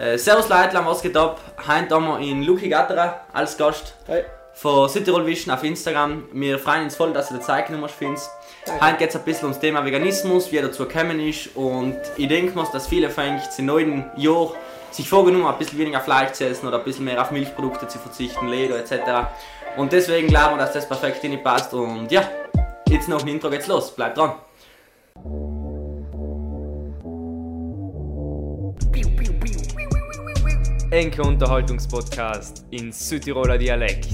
Äh, servus Leute, was geht ab? Heute haben wir in Luki Gatterer als Gast Hey. von Südtirol Vision auf Instagram. Wir freuen uns voll, dass du dir Zeit genommen hast für uns. Danke. Heute geht es ein bisschen ums Thema Veganismus, wie er dazu gekommen ist und ich denke mir, dass viele von euch im neuen Jahr sich vorgenommen haben, ein bisschen weniger Fleisch zu essen oder ein bisschen mehr auf Milchprodukte zu verzichten, Leder etc. Und deswegen glauben wir, dass das perfekt in passt und ja, jetzt noch ein Intro geht's los, bleibt dran. Enke Unterhaltungspodcast in Südtiroler Dialekt.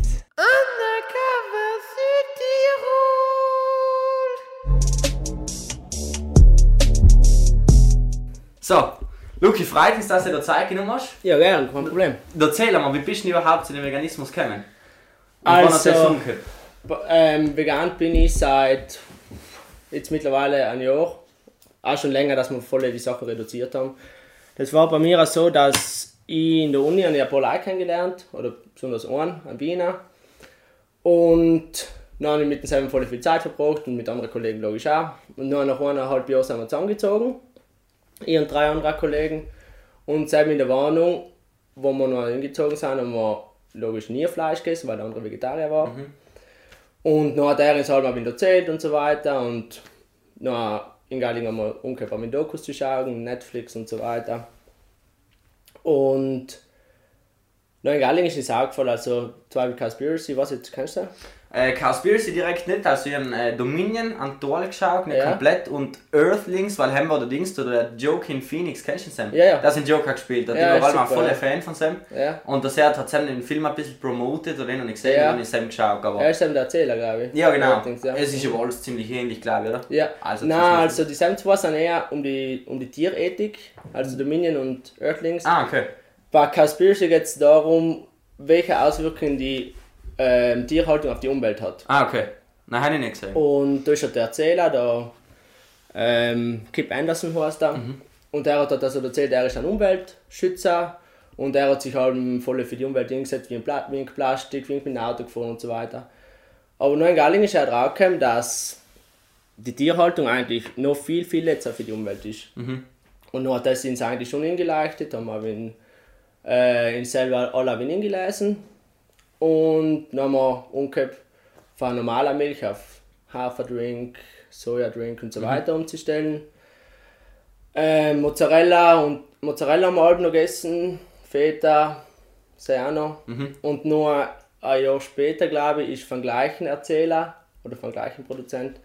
So, Luki, freut uns, dass du dir Zeit genommen hast. Ja, gern, kein Problem. Erzähl mal, wie bist du überhaupt zu dem Veganismus gekommen? Und Also- Ähm, vegan bin ich seit jetzt mittlerweile ein Jahr. Auch schon länger, dass wir voll die Sachen reduziert haben. Das war bei mir auch so, dass ich in der Uni eine paar Leute kennengelernt oder besonders einen, einen Wiener. Und dann habe ich mit demselben voll viel Zeit verbracht und mit anderen Kollegen logisch auch. Und dann nach eineinhalb Jahren sind wir zusammengezogen. Ich und drei andere Kollegen. Und selbst in der Warnung, wo wir noch hingezogen sind, haben wir logisch nie Fleisch gegessen, weil der andere Vegetarier war. Und dann hat er uns halt mal wieder erzählt und so weiter. Und dann in Galling haben wir umgekehrt, mit Dokus zu schauen, Netflix und so weiter. Und dann in Galling ist es auch gefallen, also Tribal Conspiracy, was jetzt kennst du? Äh, Cowspiracy direkt nicht, also ich habe äh, Dominion an Tor geschaut, nicht Ja. komplett, und Earthlings, weil haben wir der Dings, oder der Joaquin Phoenix, kennst du Sam? Ja, ja. Der ist in Joker gespielt, der Ja, war ist mal voller. Fan von Sam. Ja. Und das hat hat Sam den Film ein bisschen promotet, oder den habe ich gesehen, Ja. und ich Sam geschaut, aber... Er ist eben der Erzähler, glaube ich. ja, genau. Ja. Es ist aber alles ziemlich ähnlich, glaube ich, oder? Ja, Also, Nein, also die Sam zwei sind eher um die, um die Tierethik, also Dominion und Earthlings. Ah, okay. Bei Cowspiracy geht es darum, welche Auswirkungen die ähm, Tierhaltung auf die Umwelt hat. Ah, okay. Nein, habe ich nicht gesehen. Und da ist der Erzähler, der ähm, Kip Anderson heißt er. Und er hat halt also erzählt, er ist ein Umweltschützer und er hat sich halt voll für die Umwelt eingesetzt, wie ein Plastik, wie ein mit dem Auto gefahren und so weiter. Aber nur in Galling ist er draufgekommen, dass die Tierhaltung eigentlich noch viel, viel letzter für die Umwelt ist. Und dann hat das uns eigentlich schon hingeleuchtet, haben wir ihn, äh, ihn selber alle ein wenig gelesen. Und dann haben wir von normaler Milch auf Haferdrink, Sojadrink und so weiter umzustellen. Äh, Mozzarella und Mozzarella haben wir halb noch gegessen, Feta, Serrano. Und nur ein Jahr später, glaube ich, ist vom gleichen Erzähler oder vom gleichen Produzent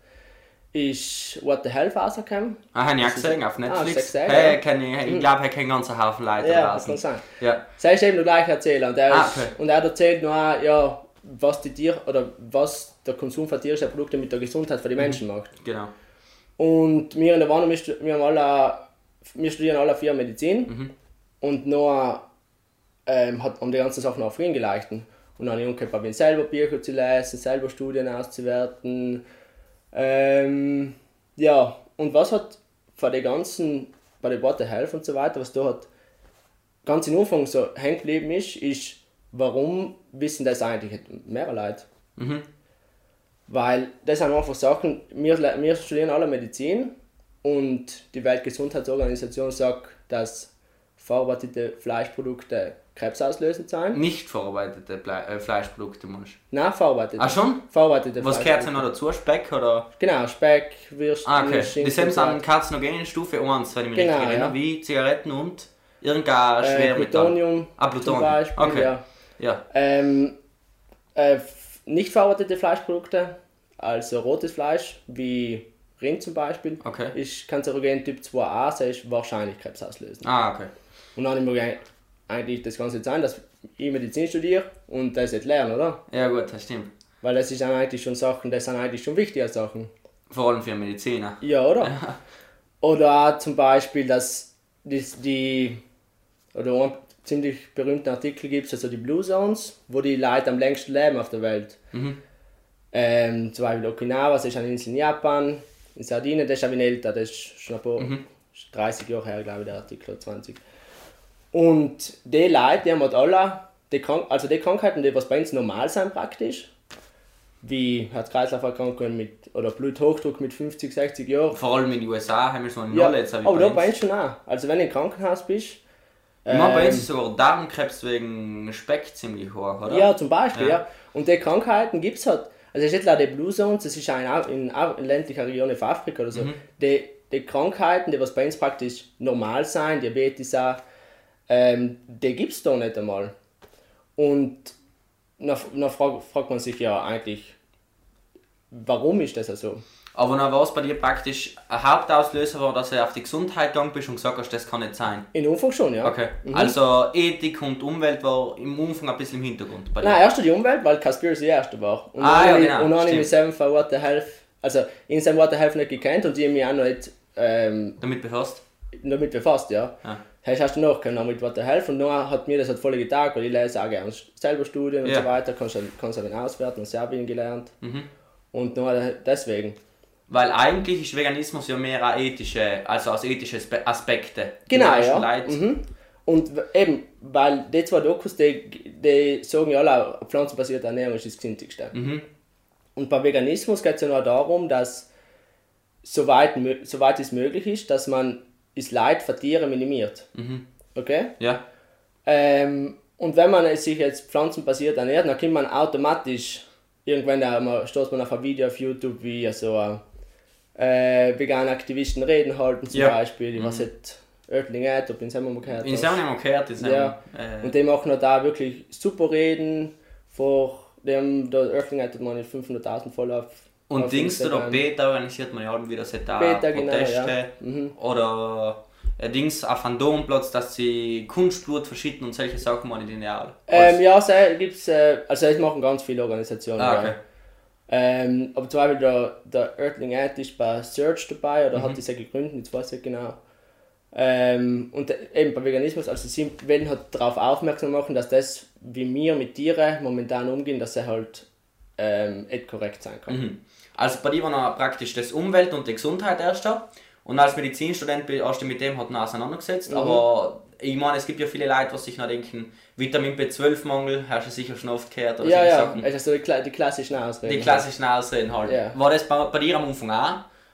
ist What the Hell rausgekommen. Ah, habe ich auch gesehen auf Ah, Netflix. gesehen, hey, ja. kenn ich, ich glaube, er kennt ganzen Haufen Leute Ja, da das kann draußen. sein. Ja. Sei ist eben der gleiche Erzähler und er, Ah, ist, okay. und er erzählt nur, ja, was die Tier oder was der Konsum von tierischen Produkten mit der Gesundheit für die Mhm. Menschen macht. Genau. Und wir in der Warnung, wir, haben alle, wir studieren alle vier Medizin Mhm. und Noah ähm, hat um die ganzen Sachen auf ihn geleuchtet. Und dann habe ich bei selber Bücher zu lesen, selber Studien auszuwerten. Ähm, ja, und was hat von den ganzen, bei den the Health und so weiter, was da hat ganz im Anfang so hängen geblieben ist, ist, warum wissen das eigentlich nicht mehr Leute? Weil das sind einfach Sachen, wir, wir studieren alle Medizin und die Weltgesundheitsorganisation sagt, dass verarbeitete Fleischprodukte krebsauslösend sind. Nicht verarbeitete Ble äh, Fleischprodukte, du? Nein, verarbeitete. Ah, schon? Verarbeitete Was gehört denn noch dazu? Speck oder? Genau, Speck, Würstchen, Ah, okay. Schinken Die sind so an karzinogenen Stufe 1, wenn ich mich Genau, richtig erinnere, ja. wie Zigaretten und irgendein äh, Schwermetall. Plutonium, Ah, zum Plutonium. Beispiel. Okay. Ja. Ja. Ähm, äh, nicht verarbeitete Fleischprodukte, also rotes Fleisch, wie Rind zum Beispiel, Okay. ist Kanzerogen Typ 2a, das ist wahrscheinlich krebsauslösend. Ah, okay. Und dann gedacht, eigentlich das Ganze sein, dass ich Medizin studiere und das jetzt lerne, oder? Ja gut, das stimmt. Weil das ist dann eigentlich schon Sachen, das sind eigentlich schon wichtige Sachen. Vor allem für Mediziner. Ja, oder? Oder zum Beispiel, dass die, die oder einen ziemlich berühmten Artikel gibt, also die Blue Zones, wo die Leute am längsten leben auf der Welt. Ähm, zum Beispiel Okinawa, das ist eine Insel in Japan, in Sardinien, das ist ein wenig älter, das ist schon ein paar, 30 Jahre her, glaube ich, der Artikel, 20. Und die Leute, die haben halt alle, die Krank also die Krankheiten, die was bei uns normal sind praktisch, wie Herz-Kreislauf-Erkrankungen mit, oder Bluthochdruck mit 50, 60 Jahren, Vor allem in den USA haben wir so einen ja, wie aber da bei uns schon auch. Also wenn du im Krankenhaus bist, Ich meine, bei uns Ähm, ist sogar Darmkrebs wegen Speck ziemlich hoch, oder? Ja, zum Beispiel, Ja. ja. Und die Krankheiten gibt es halt. Also es ist nicht nur die Blue Zones, das ist auch in, in, in ländlicher Region von Afrika oder so. Mhm. Die, die Krankheiten, die was bei uns praktisch normal sein, Diabetes auch, ähm, die gibt es da nicht einmal. Und dann, dann fragt, fragt man sich ja eigentlich, warum ist das so? Aber dann war es bei dir praktisch ein Hauptauslöser, war, dass du auf die Gesundheit gegangen bist und gesagt hast, das kann nicht sein. In Umfang schon, ja. Okay. Also Ethik und Umwelt war im Umfang ein bisschen im Hintergrund bei dir. Nein, erst die Umwelt, weil Conspiracy erste war. Und Ah, ja, ich- genau, Und dann habe ich mich selber von What the Health, also in seinem What the Health nicht gekannt und ich mich auch noch nicht ähm, Damit damit befasst, ja. Das heißt, hast du nachgekommen mit What the Health und dann hat mir das halt voll getaugt, weil ich lese auch gerne selber Studien und Ja. so weiter, kannst du kannst du dann auswerten und Serbien gelernt. Mhm. Und dann deswegen. Weil eigentlich ist Veganismus ja mehr eine ethische, also aus ethischen Aspe- Aspekte. Die Genau, ja. Mhm. Und eben, weil die zwei Dokus, die, die sagen ja alle, pflanzenbasierte Ernährung ist das Gesündlichste. Mhm. Und bei Veganismus geht es ja nur darum, dass soweit, soweit es möglich ist, dass man das Leid für Tiere minimiert. Mhm. Okay? Ja. Ähm, und wenn man sich jetzt pflanzenbasiert ernährt, dann kann man automatisch, irgendwann da mal stoßt man auf ein Video auf YouTube, wie so äh, vegane Aktivisten reden halten zum Ja. Beispiel, die was jetzt hat, ob in Semmer gehört In wir gehört, in Sam, Ja. äh, Und die machen da wirklich super Reden, vor dem, der Oertling hat man 500.000 voll auf Und Dings oder Instagram. Beta organisiert man ja auch wieder genau, Proteste. ja. Mhm. Oder äh, Dings auf einem Domplatz, dass sie Kunstblut verschütten und solche Sachen machen ja auch. Ähm, ja, es gibt's, äh, also es machen ganz viele Organisationen. Ah, ja. okay. Ähm, aber zum Beispiel der, der Earthling Ed ist bei Search dabei oder Mhm. hat diese gegründet, jetzt weiß ich nicht genau. Ähm, und eben bei Veganismus, also sie wollen halt darauf aufmerksam machen, dass das, wie wir mit Tieren momentan umgehen, dass er halt ähm, korrekt sein kann. Mhm. Also bei dir war noch praktisch das Umwelt und die Gesundheit erst da. Und als Medizinstudent hast du mit dem halt noch auseinandergesetzt. Aber ich meine, es gibt ja viele Leute, die sich noch denken, Vitamin B12-Mangel, hast du sicher schon oft gehört. Oder Ja, ja, Sachen. also so die, die klassischen Ausreden. Die klassischen Ausreden halt. Ja. War das bei, bei dir am Anfang auch?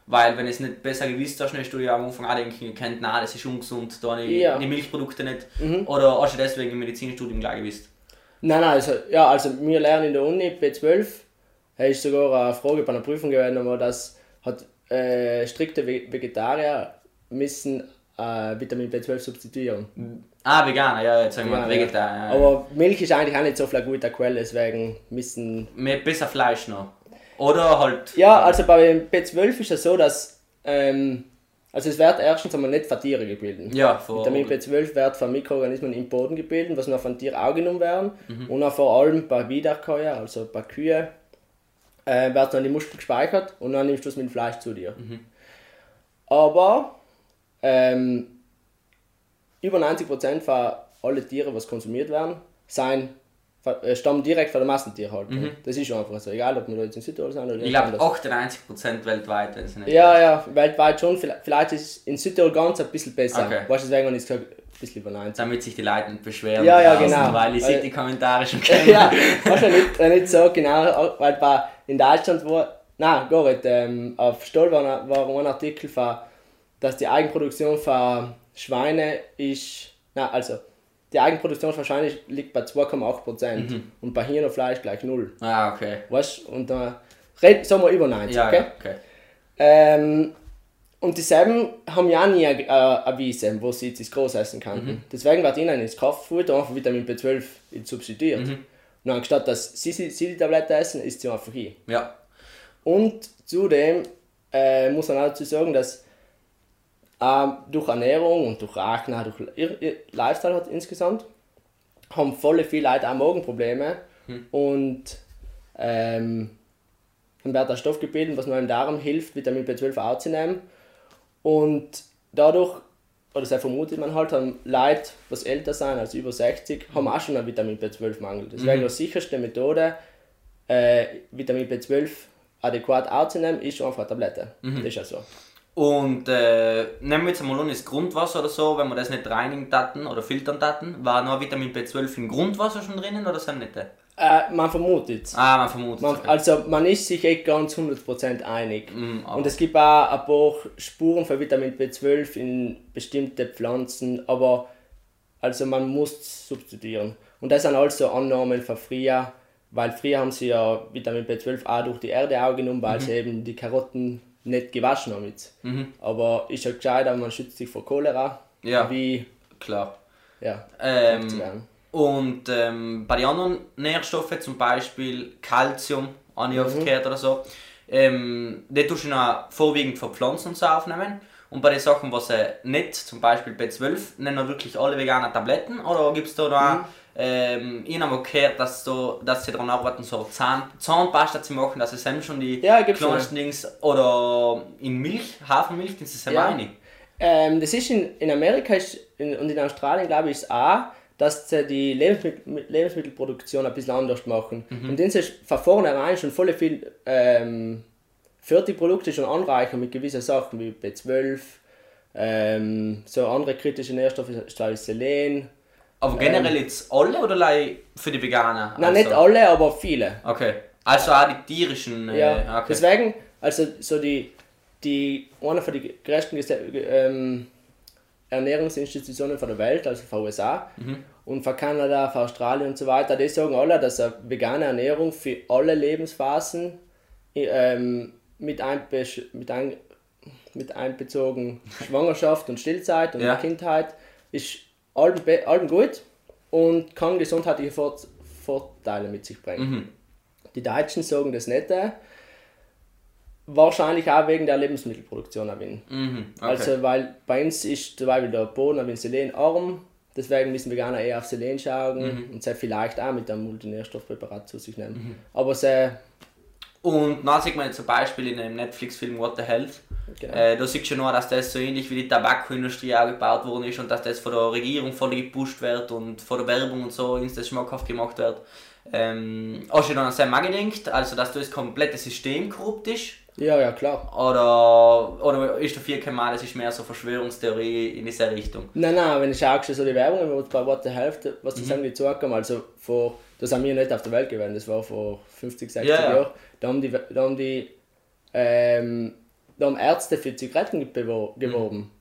Weil wenn es nicht besser gewusst hast, dann hast du ja am Anfang auch denken gekannt, nein, das ist ungesund, da die, Ja. Mhm. die Milchprodukte nicht. Oder hast du deswegen im Medizinstudium gleich gewusst? Nein, nein, also, ja, also wir lernen in der Uni B12, da ist sogar eine Frage bei einer Prüfung gewesen, aber das hat äh, strikte Ve- Vegetarier müssen äh, Vitamin B12 substituieren. Ah, Veganer, ja, jetzt sagen wir Vegetarier. Ja. Aber Milch ist eigentlich auch nicht so viel eine gute Quelle, deswegen müssen. Mehr, besser Fleisch noch. Oder halt. Ja, also bei B12 ist es so, dass. Ähm, also es wird erstens einmal nicht von Tieren gebildet. Ja, von, Vitamin B12 wird von Mikroorganismen im Boden gebildet, was noch von Tieren auch genommen werden. Mhm. Und auch vor allem bei Wiederkäuer, also bei Kühe, äh, wird dann die Muskel gespeichert und dann nimmst du es mit dem Fleisch zu dir. Mhm. Aber ähm, über 90% von allen Tieren, was konsumiert werden, sein, äh, stammen direkt von der Massentierhaltung. Das ist einfach so, egal ob wir jetzt in Südtirol sind oder Mhm. Ich glaube woanders. 98% weltweit, wenn es nicht Ja, ja, weltweit schon. Vielleicht ist es in Südtirol ganz ein bisschen besser. Okay. Weißt du, deswegen habe ich gesagt, ein bisschen über 90. Damit sich die Leute nicht beschweren. Ja, ja, draußen, genau. Weil ich sehe die Kommentare schon kennen. ja, wahrscheinlich nicht, äh, nicht so genau, weil bei, in Deutschland war, nein, gar nicht, ähm, auf Stoll war, war ein Artikel, von, dass die Eigenproduktion von Schweine ist, nein, also die Eigenproduktion von Schweine liegt bei 2,8% Mhm. und bei Hirnfleisch gleich 0. Ah, okay. Weißt du, und da, red, sagen wir über 90, Ja, okay? ja, okay. Ähm, und dieselben haben ja auch nie äh, eine Wiese, wo sie das groß essen könnten. Deswegen wird ihnen ins Kraftfutter einfach Vitamin B12 substituiert. Und anstatt dass sie, die Tablette essen, isst sie einfach hin. Ja. Und zudem äh, muss man auch dazu sagen, dass äh, durch Ernährung und durch auch durch ihr, ihr Lifestyle hat insgesamt, haben voll viele Leute auch Magenprobleme und ähm, dann wird der Stoff gebildet, was nur im Darm hilft, Vitamin B12 aufzunehmen. Und dadurch, oder so vermutet man halt, haben Leute, was älter sind als über 60, haben auch schon einen Vitamin B12-Mangel. Deswegen die sicherste Methode, äh, Vitamin B12 adäquat aufzunehmen, ist einfach eine Tablette. Das ist ja so. Und äh, nehmen wir jetzt einmal an, das Grundwasser oder so, wenn wir das nicht reinigen taten oder filtern taten, war noch Vitamin B12 im Grundwasser schon drinnen oder sind nicht? Äh, man vermutet Ah, man vermutet Man, okay. also man ist sich echt ganz 100% einig. Mm, Und es gibt auch ein paar Spuren von Vitamin B12 in bestimmte Pflanzen, aber also man muss substituieren. Und das sind also Annahmen von früher, weil früher haben sie ja Vitamin B12 auch durch die Erde auch genommen, weil sie eben die Karotten nicht gewaschen haben. Jetzt. Aber ist ja gescheiter, man schützt sich vor Cholera, Ja. wie Klar. ja, Ähm. Und ähm, bei den anderen Nährstoffen, zum Beispiel Calcium, habe ich oft gehört oder so, ähm, die tust du noch vorwiegend von Pflanzen und so aufnehmen. Und bei den Sachen, was sie nicht, zum Beispiel B12, nennen wir wirklich alle veganen Tabletten? Oder gibt es da noch, ähm, ich habe gehört, dass, so, dass sie daran arbeiten, so Zahn, Zahnpasta zu machen, dass sie schon die Ja, kleinsten Dings, oder in Milch, Hafermilch, das ist ja meine. Ähm, das ist in, in Amerika ist, in, und in Australien, glaube ich, ist auch, dass sie die Lebensmittel, Lebensmittelproduktion ein bisschen anders machen. Und dann ist von vornherein schon voll viel ähm, Fertigprodukte schon anreichern mit gewissen Sachen wie B12, ähm, so andere kritische Nährstoffe, zum Selen. Aber generell jetzt alle oder für die Veganer? Nein, Also- nicht alle, aber viele. Okay. Also auch die tierischen. Äh, Ja, okay. deswegen, also so die, die eine von den größten ähm, Ernährungsinstitutionen von der Welt, also von USA und von Kanada, von Australien und so weiter, die sagen alle, dass eine vegane Ernährung für alle Lebensphasen ähm, mit, einbe mit, ein mit einbezogen Schwangerschaft und Stillzeit und Ja. Kindheit ist allem, gut und kann gesundheitliche Vor Vorteile mit sich bringen. Die Deutschen sagen das nicht. Wahrscheinlich auch wegen der Lebensmittelproduktion. auch. Mhm, okay. Also, weil bei uns ist zum Beispiel der Boden ein selenarm, deswegen müssen Veganer eher auf Selen schauen Mhm. und sie vielleicht auch mit einem Multinährstoffpräparat zu sich nehmen. Mhm. Aber sie, Und dann sieht man jetzt zum Beispiel in dem Netflix-Film What the Health. Genau. Äh, da siehst du nur, dass das so ähnlich wie die Tabakindustrie auch gebaut worden ist und dass das von der Regierung voll gepusht wird und von der Werbung und so ins das schmackhaft gemacht wird. Ähm, du dann an Sam auch gedacht, also dass das komplette System korrupt ist? Ja, ja, klar. Oder, oder ist der vier Mal, das ist mehr so Verschwörungstheorie in diese Richtung? Nein, nein, wenn ich schaue, so die Werbung, wo bei What the Health, was Mhm. das irgendwie zurückkam, also vor, das haben wir nicht auf der Welt gewesen, das war vor 50, 60 Ja, ja. Jahren, da haben die, da haben die, ähm, da haben Ärzte für Zigaretten Mhm. geworben.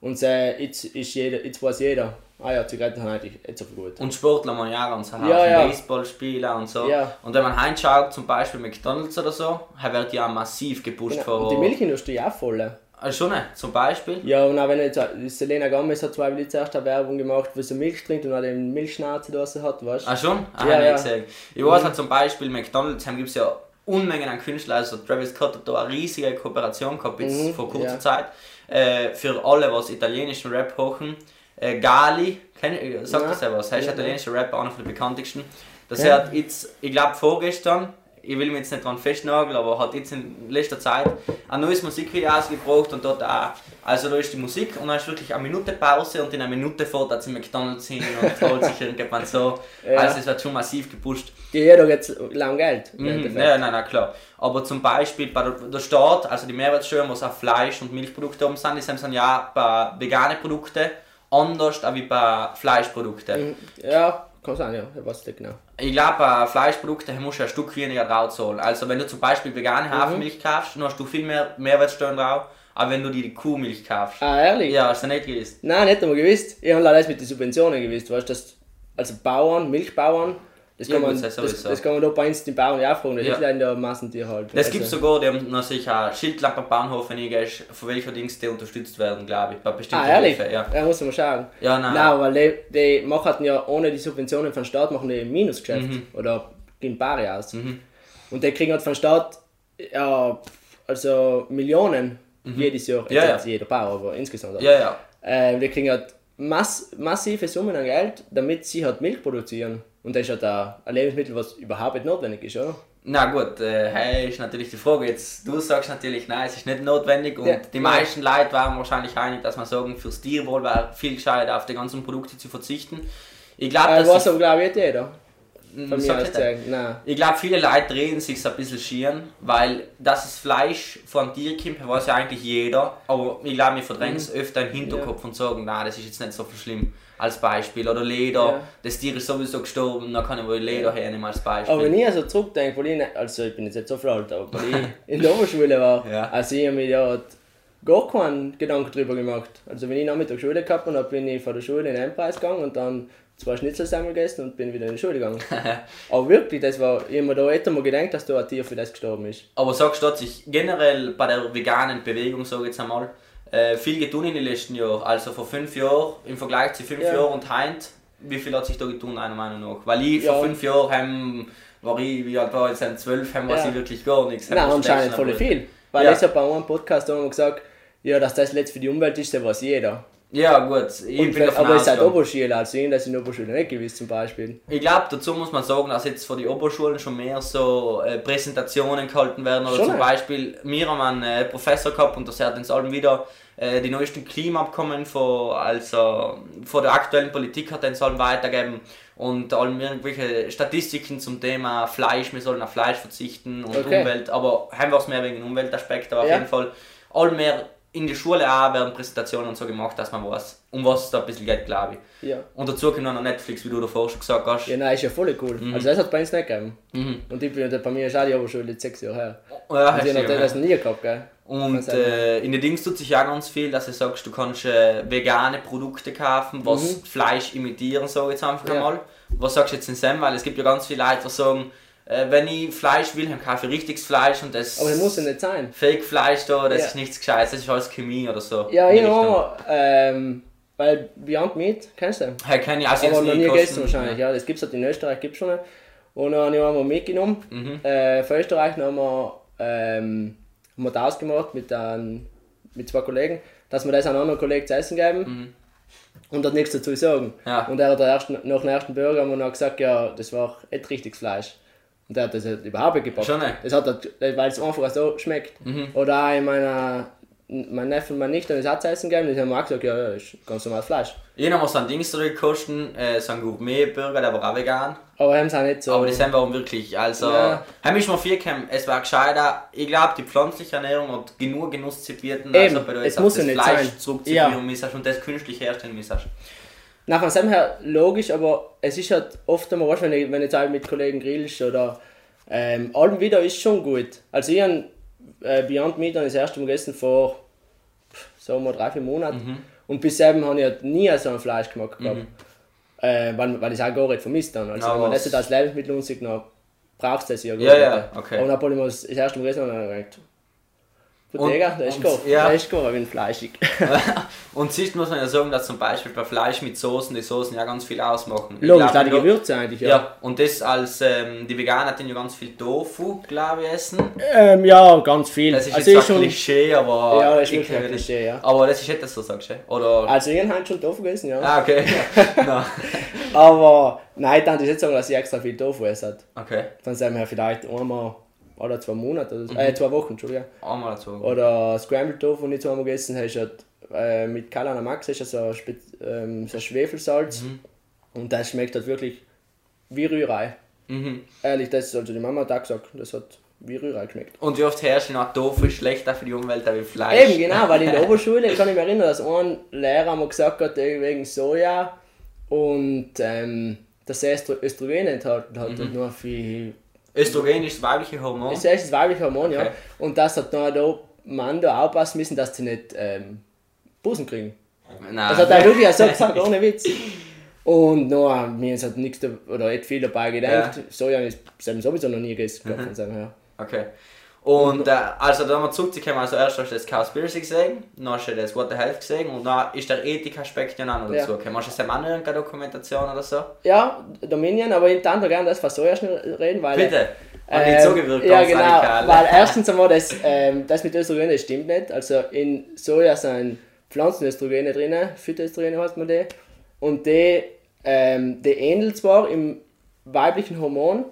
Und äh, jetzt, ist jeder, jetzt weiß jeder, ah ja, Zigaretten haben eigentlich nicht so viel gut. Und Sportler man ja und so Ja, ja. Baseballspieler und so. Ja. Und wenn man reinschaut, zum Beispiel McDonalds oder so, er wird ja massiv gepusht Genau. Und die von. Milchindustrie auch voll. Ah, schon, zum Beispiel. Ja, und auch wenn jetzt, die Selena Gomez hat zwei Minuten zuerst eine Werbung gemacht, wo sie Milch trinkt und auch den Milchschnauze so hat, weißt du? Ah, schon? Ah, Ja, ja. gesehen. Ich weiß halt zum Beispiel, McDonalds gibt es ja Unmengen an Künstlern. Also Travis Scott hat da eine riesige Kooperation gehabt, jetzt Mhm, vor kurzer ja. Zeit. Äh, für alle, was italienischen Rap hochen. Äh, Gali, kenn, äh, sagt Ja. das ja was? Er ist Ja, italienischer Rapper, einer von den bekanntesten. Das Ja. hat jetzt, ich glaube vorgestern, ich will mich jetzt nicht dran festnageln, aber hat jetzt in letzter Zeit ein neues Musikvideo ausgebracht und dort auch, also da ist die Musik und dann ist wirklich eine Minute Pause und in einer Minute fährt er zu McDonalds hin und holt sich irgendjemand so. Ja. Also es wird schon massiv gepusht. Die jeder jetzt lang Geld. Mhm, nein, nein, nein, klar. Aber zum Beispiel bei der, der Staat, also die Mehrwertsteuer, was auf Fleisch und Milchprodukte um sind, die sind ja bei veganen Produkten anders als bei Fleischprodukten. Mhm. Ja, kann sein, ja, ich weiß nicht genau. Ich glaube, bei Fleischprodukten musst du ein Stück weniger drauf zahlen. Also wenn du zum Beispiel Mhm. vegane Hafermilch kaufst, dann hast du viel mehr Mehrwertsteuern drauf, als wenn du die Kuhmilch kaufst. Ah, ehrlich? Ja, hast du nicht gewusst. Nein, nicht einmal gewusst. Ich habe leider das mit den Subventionen gewusst, weißt du, dass also Bauern, Milchbauern, das Ja, kann, man, gut, das das, das kann man da bei uns den Bauern ja auch fragen, das Ja. ist in der Massentierhaltung. Das Also- gibt sogar, die haben noch sicher Schildlampe am Bahnhof, gehst, von welcher Dings die unterstützt werden, glaube ich, bei bestimmten Ah, ehrlich? Höfen, Ja. Ja, muss man schauen. Ja, nein. Nein, weil die, die machen ja ohne die Subventionen von Staat machen die ein Minusgeschäft Mhm. oder gehen Pari aus. Und die kriegen halt von Staat ja, also Millionen jedes Jahr. Mhm. Ja, ja. jeder Bauer, aber insgesamt. Ja, ja. Äh, die kriegen halt mass massive Summen an Geld, damit sie halt Milch produzieren. Und das ist halt ein, ein Lebensmittel, was überhaupt nicht notwendig ist, oder? Na gut, äh, hey, ist natürlich die Frage. Jetzt, du sagst natürlich, nein, es ist nicht notwendig und Ja, die ja. meisten Leute waren wahrscheinlich einig, dass man sagen, fürs Tierwohl wäre viel gescheiter auf die ganzen Produkte zu verzichten. Ich glaube, Äh, dass was aber glaube ich nicht jeder. Von mir aus. Nein. Ich glaube, viele Leute drehen sich ein bisschen schieren, weil das ist Fleisch von Tier kommt, weiß ja eigentlich jeder. Aber ich glaube, wir verdrängen es öfter im Hinterkopf und sagen, nein, das ist jetzt nicht so viel schlimm. Als Beispiel. Oder Leder, Ja. das Tier ist sowieso gestorben, dann kann ich wohl Leder hernehmen als Beispiel. Aber wenn ich also zurückdenke, weil ich, also ich bin jetzt nicht so viel alt, aber weil ich in der Oberschule war, Ja. also ich habe mich ja gar keinen Gedanken drüber gemacht. Also wenn ich Nachmittag Schule gehabt habe, dann bin ich von der Schule in den Endpreis gegangen und dann zwei Schnitzel gegessen und bin wieder in die Schule gegangen. Aber wirklich, das war immer da hätte man gedacht, dass da ein Tier für das gestorben ist. Aber sagst du, hat sich generell bei der veganen Bewegung, sage ich jetzt einmal, äh, viel getan in den letzten Jahren? Also vor fünf Jahren im Vergleich zu fünf Ja. Jahren und heute, wie viel hat sich da getan, deiner Meinung nach? Weil ich Ja. vor fünf Jahren heim, war ich, wie alt war ich, jetzt zwölf, weiß Ja. ich wirklich gar nichts. Nein, anscheinend voll viel. Weil Ja. ich habe bei einem Podcast haben wir gesagt, ja, dass das letzt für die Umwelt ist, das weiß jeder. Ja, gut, ich Und, bin davon aber ist halt ausgegangen. Oberschule, also ich das in der Oberschule nicht gewusst zum Beispiel. Ich glaube, dazu muss man sagen, dass jetzt von den Oberschulen schon mehr so äh, Präsentationen gehalten werden. Oder Schon, zum. Beispiel, wir haben einen äh, Professor gehabt und das hat uns allem wieder äh, die neuesten Klimaabkommen von, also, von der aktuellen Politik hat uns allem weitergeben und allem irgendwelche Statistiken zum Thema Fleisch, wir sollen auf Fleisch verzichten und Okay. Umwelt, aber haben wir es mehr wegen Umweltaspekt, aber auf Ja. jeden Fall allem mehr in der Schule auch werden Präsentationen und so gemacht, dass man weiß, um was es da ein bisschen geht, glaube ich. Ja. Und dazu kommt noch Netflix, wie du davor schon gesagt hast. Ja, nein, ist ja voll cool. Also das hat bei uns nicht gegeben. Mhm. Und ich bin, bei mir ist auch die Oberschule jetzt sechs Jahre her. Ja, Und ich habe das noch nie gehabt, gell? Und äh, in den Dings tut sich auch ganz viel, dass du sagst, du kannst äh, vegane Produkte kaufen, was Fleisch imitieren, sage ich jetzt einfach Mhm. Ja. einmal. Was sagst du jetzt in Sam? Weil es gibt ja ganz viele Leute, die sagen, äh, wenn ich Fleisch will, dann kaufe ich richtiges Fleisch und das Aber das muss ja nicht sein. Fake-Fleisch da, das Ja. ist nichts Gescheites, das ist alles Chemie oder so. Ja, ich habe, ähm, weil Beyond Meat, kennst du? Hey, kann ich also Aber noch nie nie gegessen wahrscheinlich, ja. Das gibt es halt in Österreich, gibt schon. Und dann habe ich einmal mitgenommen. Mhm. Äh, von Österreich haben wir, ähm, haben wir das ausgemacht mit, ein, mit zwei Kollegen, dass wir das einem anderen Kollegen zu essen geben. Und hat nichts dazu sagen. Mhm. Ja. Und er hat ersten, nach dem ersten Burger haben wir gesagt, ja, das war echt richtiges Fleisch. Und er hat das halt überhaupt nicht gepackt. Schon nicht? Das hat halt, weil es einfach so schmeckt. Mhm. Oder auch in meiner, mein Neffe und meine Nichte haben das auch zu essen gegeben, die haben auch gesagt, ja, ja, ist ganz normales Fleisch. Ich habe so ein Dings gekostet, äh, so ein Gourmet-Burger, der war auch vegan. Aber haben sie auch nicht so. Aber die sind warum wirklich, also, Ja. haben ich mal viel gekommen, es war gescheiter, ich glaube, die pflanzliche Ernährung hat genug Genuss zu bieten, Eben, als ob du es jetzt muss auf ja das nicht Fleisch sein. zurückzuführen Ja. und das künstlich herstellen müsstest. Nach dem her logisch, aber es ist halt oft einmal, weißt, wenn ich, wenn ich jetzt auch mit Kollegen grillst oder ähm, allem wieder ist schon gut. Also ich habe äh, Beyond Meat dann das erste Mal gegessen vor sagen wir drei, vier Monaten Mhm. und bis eben habe ich halt nie so ein Fleisch gemacht gehabt. Äh, weil, weil ich es auch gar nicht vermisst habe. Also wenn man das als Lebensmittel unsieht, dann brauchst du das ja gar Ja, nicht. ja, okay. Und dann habe ich das erste Mal gegessen und dann gedacht, Und- Bottega, das ist und- gut, ja. das ist gut, ich bin fleischig. und siehst muss man ja sagen, dass zum Beispiel bei Fleisch mit Soßen die Soßen ja ganz viel ausmachen. Ich Logisch, auch die da- Gewürze eigentlich, ja. Ja, und das als, ähm, die Veganer hatten ja ganz viel Tofu, glaube ich, essen. Ähm, ja, ganz viel. Das ist also jetzt ich zwar schon, Klischee, aber... Ja, das ist ich wirklich ein Klischee, ja. Aber das ist das so, sagst du? Oder... Also ich habe schon Tofu gegessen, ja. Ah, okay. Aber nein, dann ist nicht sagen, dass ich extra viel Tofu esse. Okay, Dann sind wir vielleicht einmal oder zwei Monate, oder so. Mhm. äh, zwei Wochen, Entschuldigung. einmal dazu. Oder Scrambled Tofu, nicht zweimal gegessen, du halt, äh, mit Kalana Max hast so, ähm, so Schwefelsalz. Mhm. Und das schmeckt halt wirklich wie Rührei. Mhm. Ehrlich, das ist also die Mama auch gesagt, das hat wie Rührei geschmeckt. Und wie oft herrscht noch Tofu ist schlechter für die Umwelt als Fleisch? Eben, genau, weil in der Oberschule kann ich mich erinnern, dass ein Lehrer mal gesagt hat, wegen Soja und ähm, dass er Östro Östrogen enthalten hat Mhm. und nur viel. Östrogen ist das weibliche Hormon. Es ist das weibliche Hormon, ja. Okay. Und das hat dann da Mann da aufpassen müssen, dass sie nicht ähm, Busen kriegen. Nein. Das hat er wirklich so gesagt, ohne Witz. Und noch, mir ist halt nichts oder nicht viel dabei gedacht. Soja ist sowieso noch nie gegessen, mhm. seinem her. Okay. Und äh, also da mal zurückzukommen, also erst hast du das Cowspiracy gesehen, dann hast du das What the Health gesehen und dann ist der Ethikaspekt ja auch noch dazu gekommen. Hast du das noch irgendeine Dokumentation oder so? Ja, Dominion, aber ich da gerne das von Soja schnell reden, weil. Bitte! Nicht Ähm, zugewirkt, ja, genau, radikal. weil erstens einmal das, ähm, das mit Östrogen, das stimmt nicht. Also in Soja sind Pflanzenöstrogene drin, Phytoöstrogene heißt man die. Und die, ähm, die ähnelt zwar im weiblichen Hormon,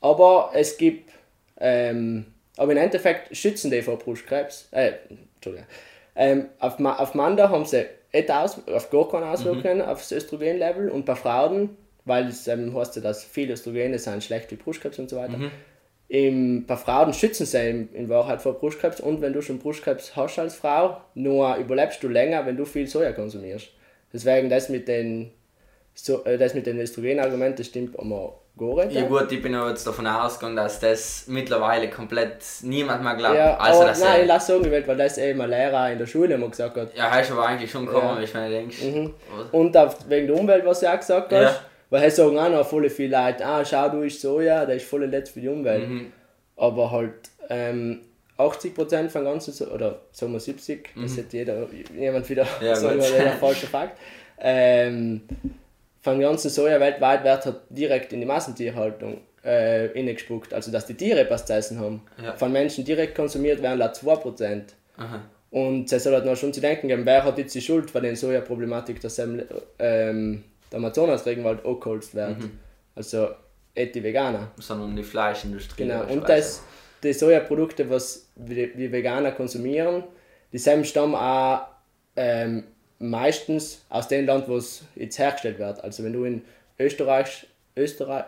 aber es gibt, ähm, aber im Endeffekt schützen die vor Brustkrebs. Äh, Entschuldigung. Ähm, auf, auf Männer haben sie aus, auf gar keine Auswirkungen auf das Östrogenlevel und bei Frauen, weil es ähm, heißt ja, dass viele Östrogene sind schlecht wie Brustkrebs und so weiter. Im, bei Frauen schützen sie in, in Wahrheit vor Brustkrebs und wenn du schon Brustkrebs hast als Frau, nur überlebst du länger, wenn du viel Soja konsumierst. Deswegen das mit den, so, äh, das mit den Östrogenargumenten stimmt aber nicht. Ja gut, ich bin aber jetzt davon ausgegangen, dass das mittlerweile komplett niemand mehr glaubt. Ja, also, aber dass nein, ich er, lasse sagen, weil das eben ein Lehrer in der Schule mal gesagt hat. ja, heißt aber eigentlich schon gekommen, Ja. wenn ich mir denkst. Mhm. Und auf, wegen der Umwelt, was du auch gesagt hast. Ja. Weil es sagen auch noch voll viele Leute, ah, schau, du isst Soja, der ist voll nett für die Umwelt. Mhm. Aber halt ähm, 80% von ganzen, oder sagen wir 70, das hat jeder, jemand wieder Mhm. Ja, sagen, wir, der falsche Fakt. Ähm, von ganzen Soja weltweit wird halt direkt in die Massentierhaltung äh, ingespuckt. Also dass die Tiere essen haben. Ja. Von Menschen direkt konsumiert werden laut 2%. Aha. Und es soll halt noch schon zu denken geben, wer hat jetzt die Schuld bei den Soja-Problematik, dass ähm, der Amazonas-Regenwald angeholzt wird. Mhm. Also et die Veganer. Sondern die Fleischindustrie. Genau. Und das, die Sojaprodukte, was wir, wir Veganer konsumieren, dieselben stammen auch ähm, meistens aus dem Land, wo es jetzt hergestellt wird. Also wenn du in Österreich, Österreich,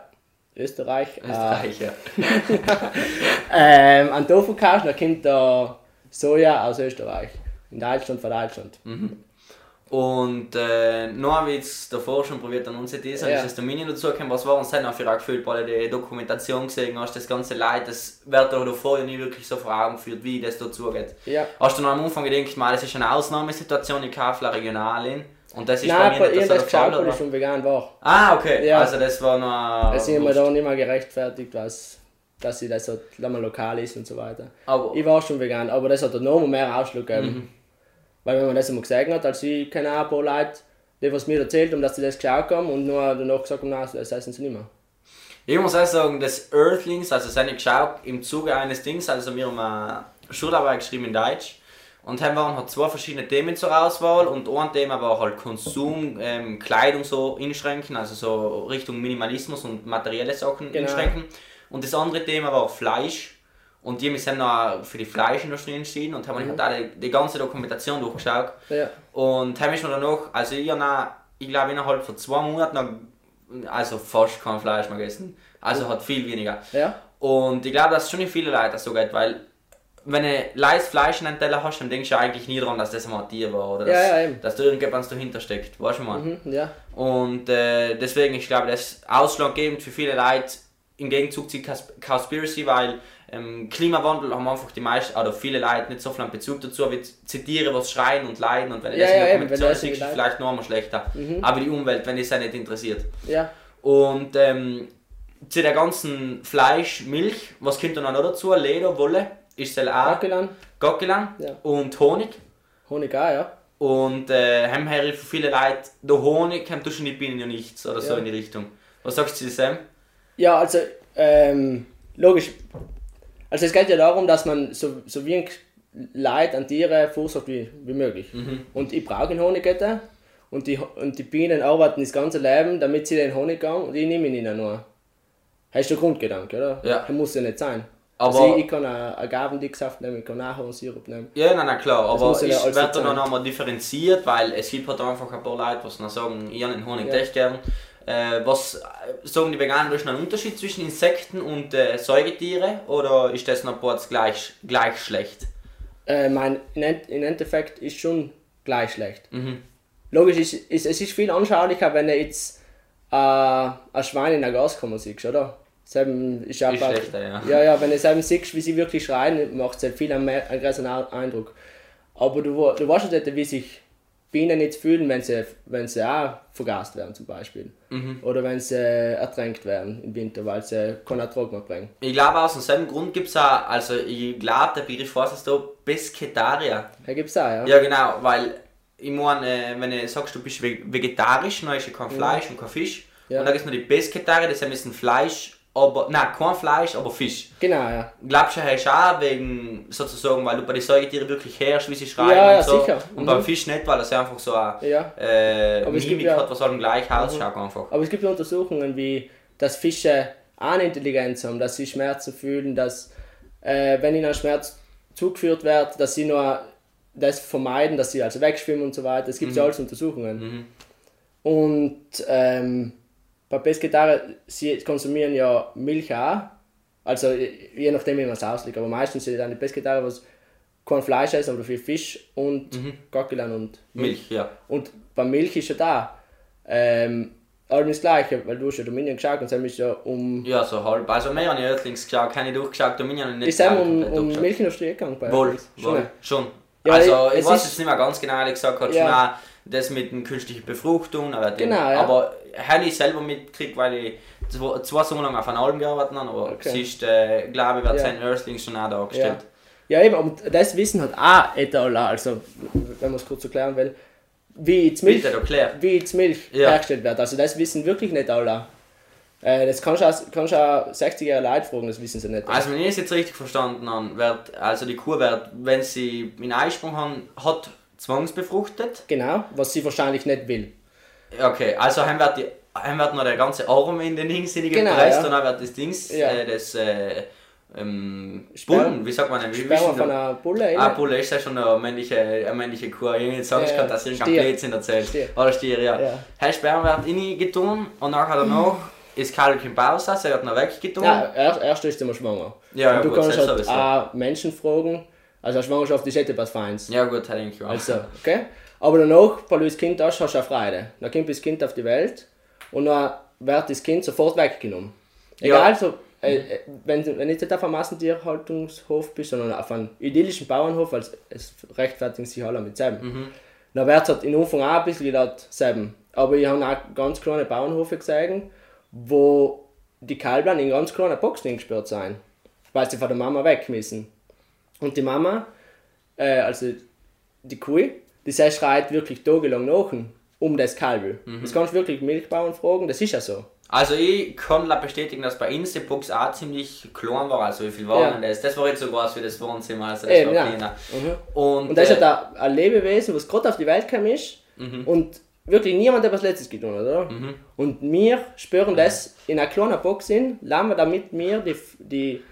Österreich, äh, Österreich, ja. ähm, an Tofu kaufst, dann kommt der Soja aus Österreich. In Deutschland von Deutschland. Und äh, noch wir jetzt davor schon probiert an unsere These, Ja. das Dominion dazu gekommen. Was war uns dann auch für ein Gefühl, weil du die Dokumentation gesehen hast, das ganze Leid, das wird dir davor ja nie wirklich so vor Augen geführt, wie das dazu geht. Ja. Hast du noch am Anfang gedacht, mal, das ist eine Ausnahmesituation, ich kaufe eine Regionalin und das ist Nein, bei mir nicht ich so habe der Fall, ich oder? schon vegan war. Ah, okay, Ja. also das war noch... Es ist mir da nicht mehr gerechtfertigt, was, dass ich das halt lokal ist und so weiter. Aber- Ich war schon vegan, aber das hat noch mehr Ausschlag gegeben. Mhm. Weil wenn man das einmal gesagt hat, also ich auch ein paar Leute, die was mir erzählt haben, dass sie das geschaut haben und nur danach gesagt haben, nein, das essen sie nicht mehr. Ich muss auch sagen, das Earthlings, also seine geschaut im Zuge eines Dings, also wir haben eine Schularbeit geschrieben in Deutsch und haben waren halt zwei verschiedene Themen zur Auswahl und ein Thema war halt Konsum, ähm, Kleidung so einschränken, also so Richtung Minimalismus und materielle Sachen Genau. einschränken und das andere Thema war Fleisch und die haben sich dann noch für die Fleischindustrie entschieden und haben halt auch die, ganze Dokumentation durchgeschaut Ja. und habe ich mir dann noch, also ich habe ich glaube innerhalb von zwei Monaten also fast kein Fleisch mehr gegessen. Also hat viel weniger. Ja. Und ich glaube, dass schon nicht viele Leute das so geht, weil wenn du leis Fleisch in einem Teller hast, dann denkst du eigentlich nie daran, dass das mal ein Tier war oder dass, Ja, ja, dass da irgendjemand dahinter steckt. Weißt du mal? Mhm, ja. Und äh, deswegen, ich glaube, das ist ausschlaggebend für viele Leute im Gegenzug zu Cos- Conspiracy, weil ähm, Klimawandel haben einfach die meisten, oder viele Leute nicht so viel einen Bezug dazu, aber jetzt zitiere, was schreien und leiden und wenn du Ja, das in ja, der ist es Leute- vielleicht noch einmal schlechter. Aber die Umwelt, wenn es ja nicht interessiert. Ja. Und ähm, zu der ganzen Fleisch, Milch, was kommt dann noch dazu? Leder, Wolle, ist es auch Gackelan, Gockelang Ja. und Honig. Honig auch, ja. Und äh, haben hier für viele Leute, der Honig, haben zwischen die Bienen ja nichts oder so Ja. in die Richtung. Was sagst du zu Sam? Ja, also, ähm, logisch. Also es geht ja darum, dass man so, so wenig Leid an Tiere vorsorgt wie, wie möglich. Mhm. Und ich brauche eine Honigkette und die, und die Bienen arbeiten das ganze Leben, damit sie den Honig haben und ich nehme ihn ihnen nur. Das ist der Grundgedanke, oder? Ja. Das muss ja nicht sein. Aber- also ich, ich kann einen Agavendicksaft nehmen, ich kann Ahornsirup nehmen. Ja, nein, nein, klar, aber muss ja ich werde dann noch einmal differenziert, weil es gibt halt einfach ein paar Leute, die noch sagen, ich habe den Honig Ja. gern. Äh, was äh, sagen die Veganer, ist noch ein Unterschied zwischen Insekten und äh, Säugetiere oder ist das noch gleich, gleich schlecht? Äh, mein, im Endeffekt ist schon gleich schlecht. Mhm. Logisch, ist, ist, es ist viel anschaulicher, wenn du jetzt äh, ein Schwein in der Gaskammer siehst, oder? Selben ist einfach- schlechter, ja. Ja, ja, wenn du selben siehst, wie sie wirklich schreien, macht es halt viel einen größeren Eindruck. Aber du, du weißt nicht, wie sich Bienen jetzt fühlen, wenn sie, wenn sie auch vergast werden, zum Beispiel. Mhm. Oder wenn sie ertränkt werden im Winter, weil sie keinen Ertrag mehr bringen. Ich glaube, aus demselben Grund gibt es auch, also ich glaube, der Begriff heißt da, Pescetaria. Da gibt es auch, ja. Ja, genau, weil ich meine, äh, wenn du sagst, du bist ve- vegetarisch, dann ist ja kein Fleisch und kein Fisch. Mhm. Ja. Und dann gibt es noch die Pescetaria, das ist ein bisschen Fleisch, aber, nein, kein Fleisch, aber Fisch. Genau, ja. Glaubst du, hast auch wegen, sozusagen, weil du bei den Säugetieren wirklich hörst, wie sie schreien Ja, ja, und so. sicher. Und Mhm. beim Fisch nicht, weil das einfach so eine Ja. äh, Aber Mimik ja- Mhm. hat, was allem gleich ausschaut einfach. Aber es gibt ja Untersuchungen, wie dass Fische auch eine Intelligenz haben, dass sie Schmerzen fühlen, dass äh, wenn ihnen ein Schmerz zugeführt wird, dass sie nur das vermeiden, dass sie also wegschwimmen und so weiter. Es gibt ja alles Untersuchungen. Und ähm, bei Pescetarier, sie konsumieren ja Milch auch, also je nachdem wie man es auslegt, aber meistens sind dann die Pescetarier, was kein Fleisch essen, aber viel Fisch und mhm. und Milch, ja. und bei Milch ist ja da. Ähm, allem das Gleiche, weil du hast ja Dominion geschaut und dann ist ja um. Ja, so halb. Also mehr habe ich Earthlings geschaut, keine durchgeschaut, Dominion nicht Ist alle um, um. Milchindustrie gegangen bei Wohl, wohl, schon. Ja, also ich es weiß jetzt nicht mehr ganz genau, ehrlich gesagt, hat Ja. schon das mit den künstlichen Befruchtung, aber, den, Genau, ja. aber habe ich selber mitgekriegt, weil ich zwei, zwei Sommer lang auf einem Alben gearbeitet habe, aber Okay. es ist, äh, glaube ich, wird Ja. sein Earthlings schon auch dargestellt. Ja, eben, und das Wissen hat auch Etala, also wenn man es kurz erklären will, wie jetzt Milch, wie jetzt Milch Ja. hergestellt wird. Also das wissen wirklich nicht alle. Äh, das kannst du auch, kannst du auch 60-jährige Leute fragen, das wissen sie nicht. Also wenn ich es jetzt richtig verstanden habe, wird, also die Kuh wird, wenn sie einen Eisprung haben, hat zwangsbefruchtet. genau, was sie wahrscheinlich nicht will. Okay, also dann wird, die, dann wird noch der ganze Arm in den Dings Genau, gepresst ja. und dann wird das Dings, Ja. äh, das äh, ähm, Bullen, wie sagt man denn? Wie, Sperma von das? einer Bulle, Ah, rein. Bulle ist ja schon eine männliche, eine männliche Kuh. Ich jetzt sagen Ja, kann, ich irgendein. Blödsinn erzählt. Stier. Oder Stier, ja. Ja. Hey, Sperma wird reingetan und nachher danach ist Kalb im Pause, sie wird noch weggetan. Ja, erst, erst ist immer schwanger. Ja, ja, du gut, kannst halt auch Menschen fragen, also eine Schwangerschaft ist nicht etwas Feins. Ja gut, denke ich auch. Also, okay? Aber danach, weil du das Kind hast, hast du auch Freude. Dann kommt das Kind auf die Welt und dann wird das Kind sofort weggenommen. Egal, so, äh, äh, wenn wenn nicht auf einem Massentierhaltungshof bist, sondern auf einem idyllischen Bauernhof, weil es rechtfertigen sich alle mit selben. Dann wird es halt in Anfang auch ein bisschen gedacht, selben. Aber ich habe auch ganz kleine Bauernhöfe gesehen, wo die Kalbern in ganz kleinen Boxen gesperrt sind, weil sie von der Mama weg müssen. Und die Mama, äh, also die Kuh, die sie schreit wirklich tagelang nach um das Kalb. Das kannst du wirklich Milchbauern fragen, das ist ja so. Also ich kann bestätigen, dass bei uns die Box auch ziemlich klein war. Also wie viel war Ja. denn das? Das war jetzt so groß wie das Wohnzimmer, also das Eben, war ja. kleiner. Mhm. Und, Und das ist äh, ja da ein Lebewesen, was gerade auf die Welt gekommen ist und wirklich niemand etwas Letztes getan hat, oder? Und wir spüren das in einer kleinen Box in, lassen wir damit wir die, die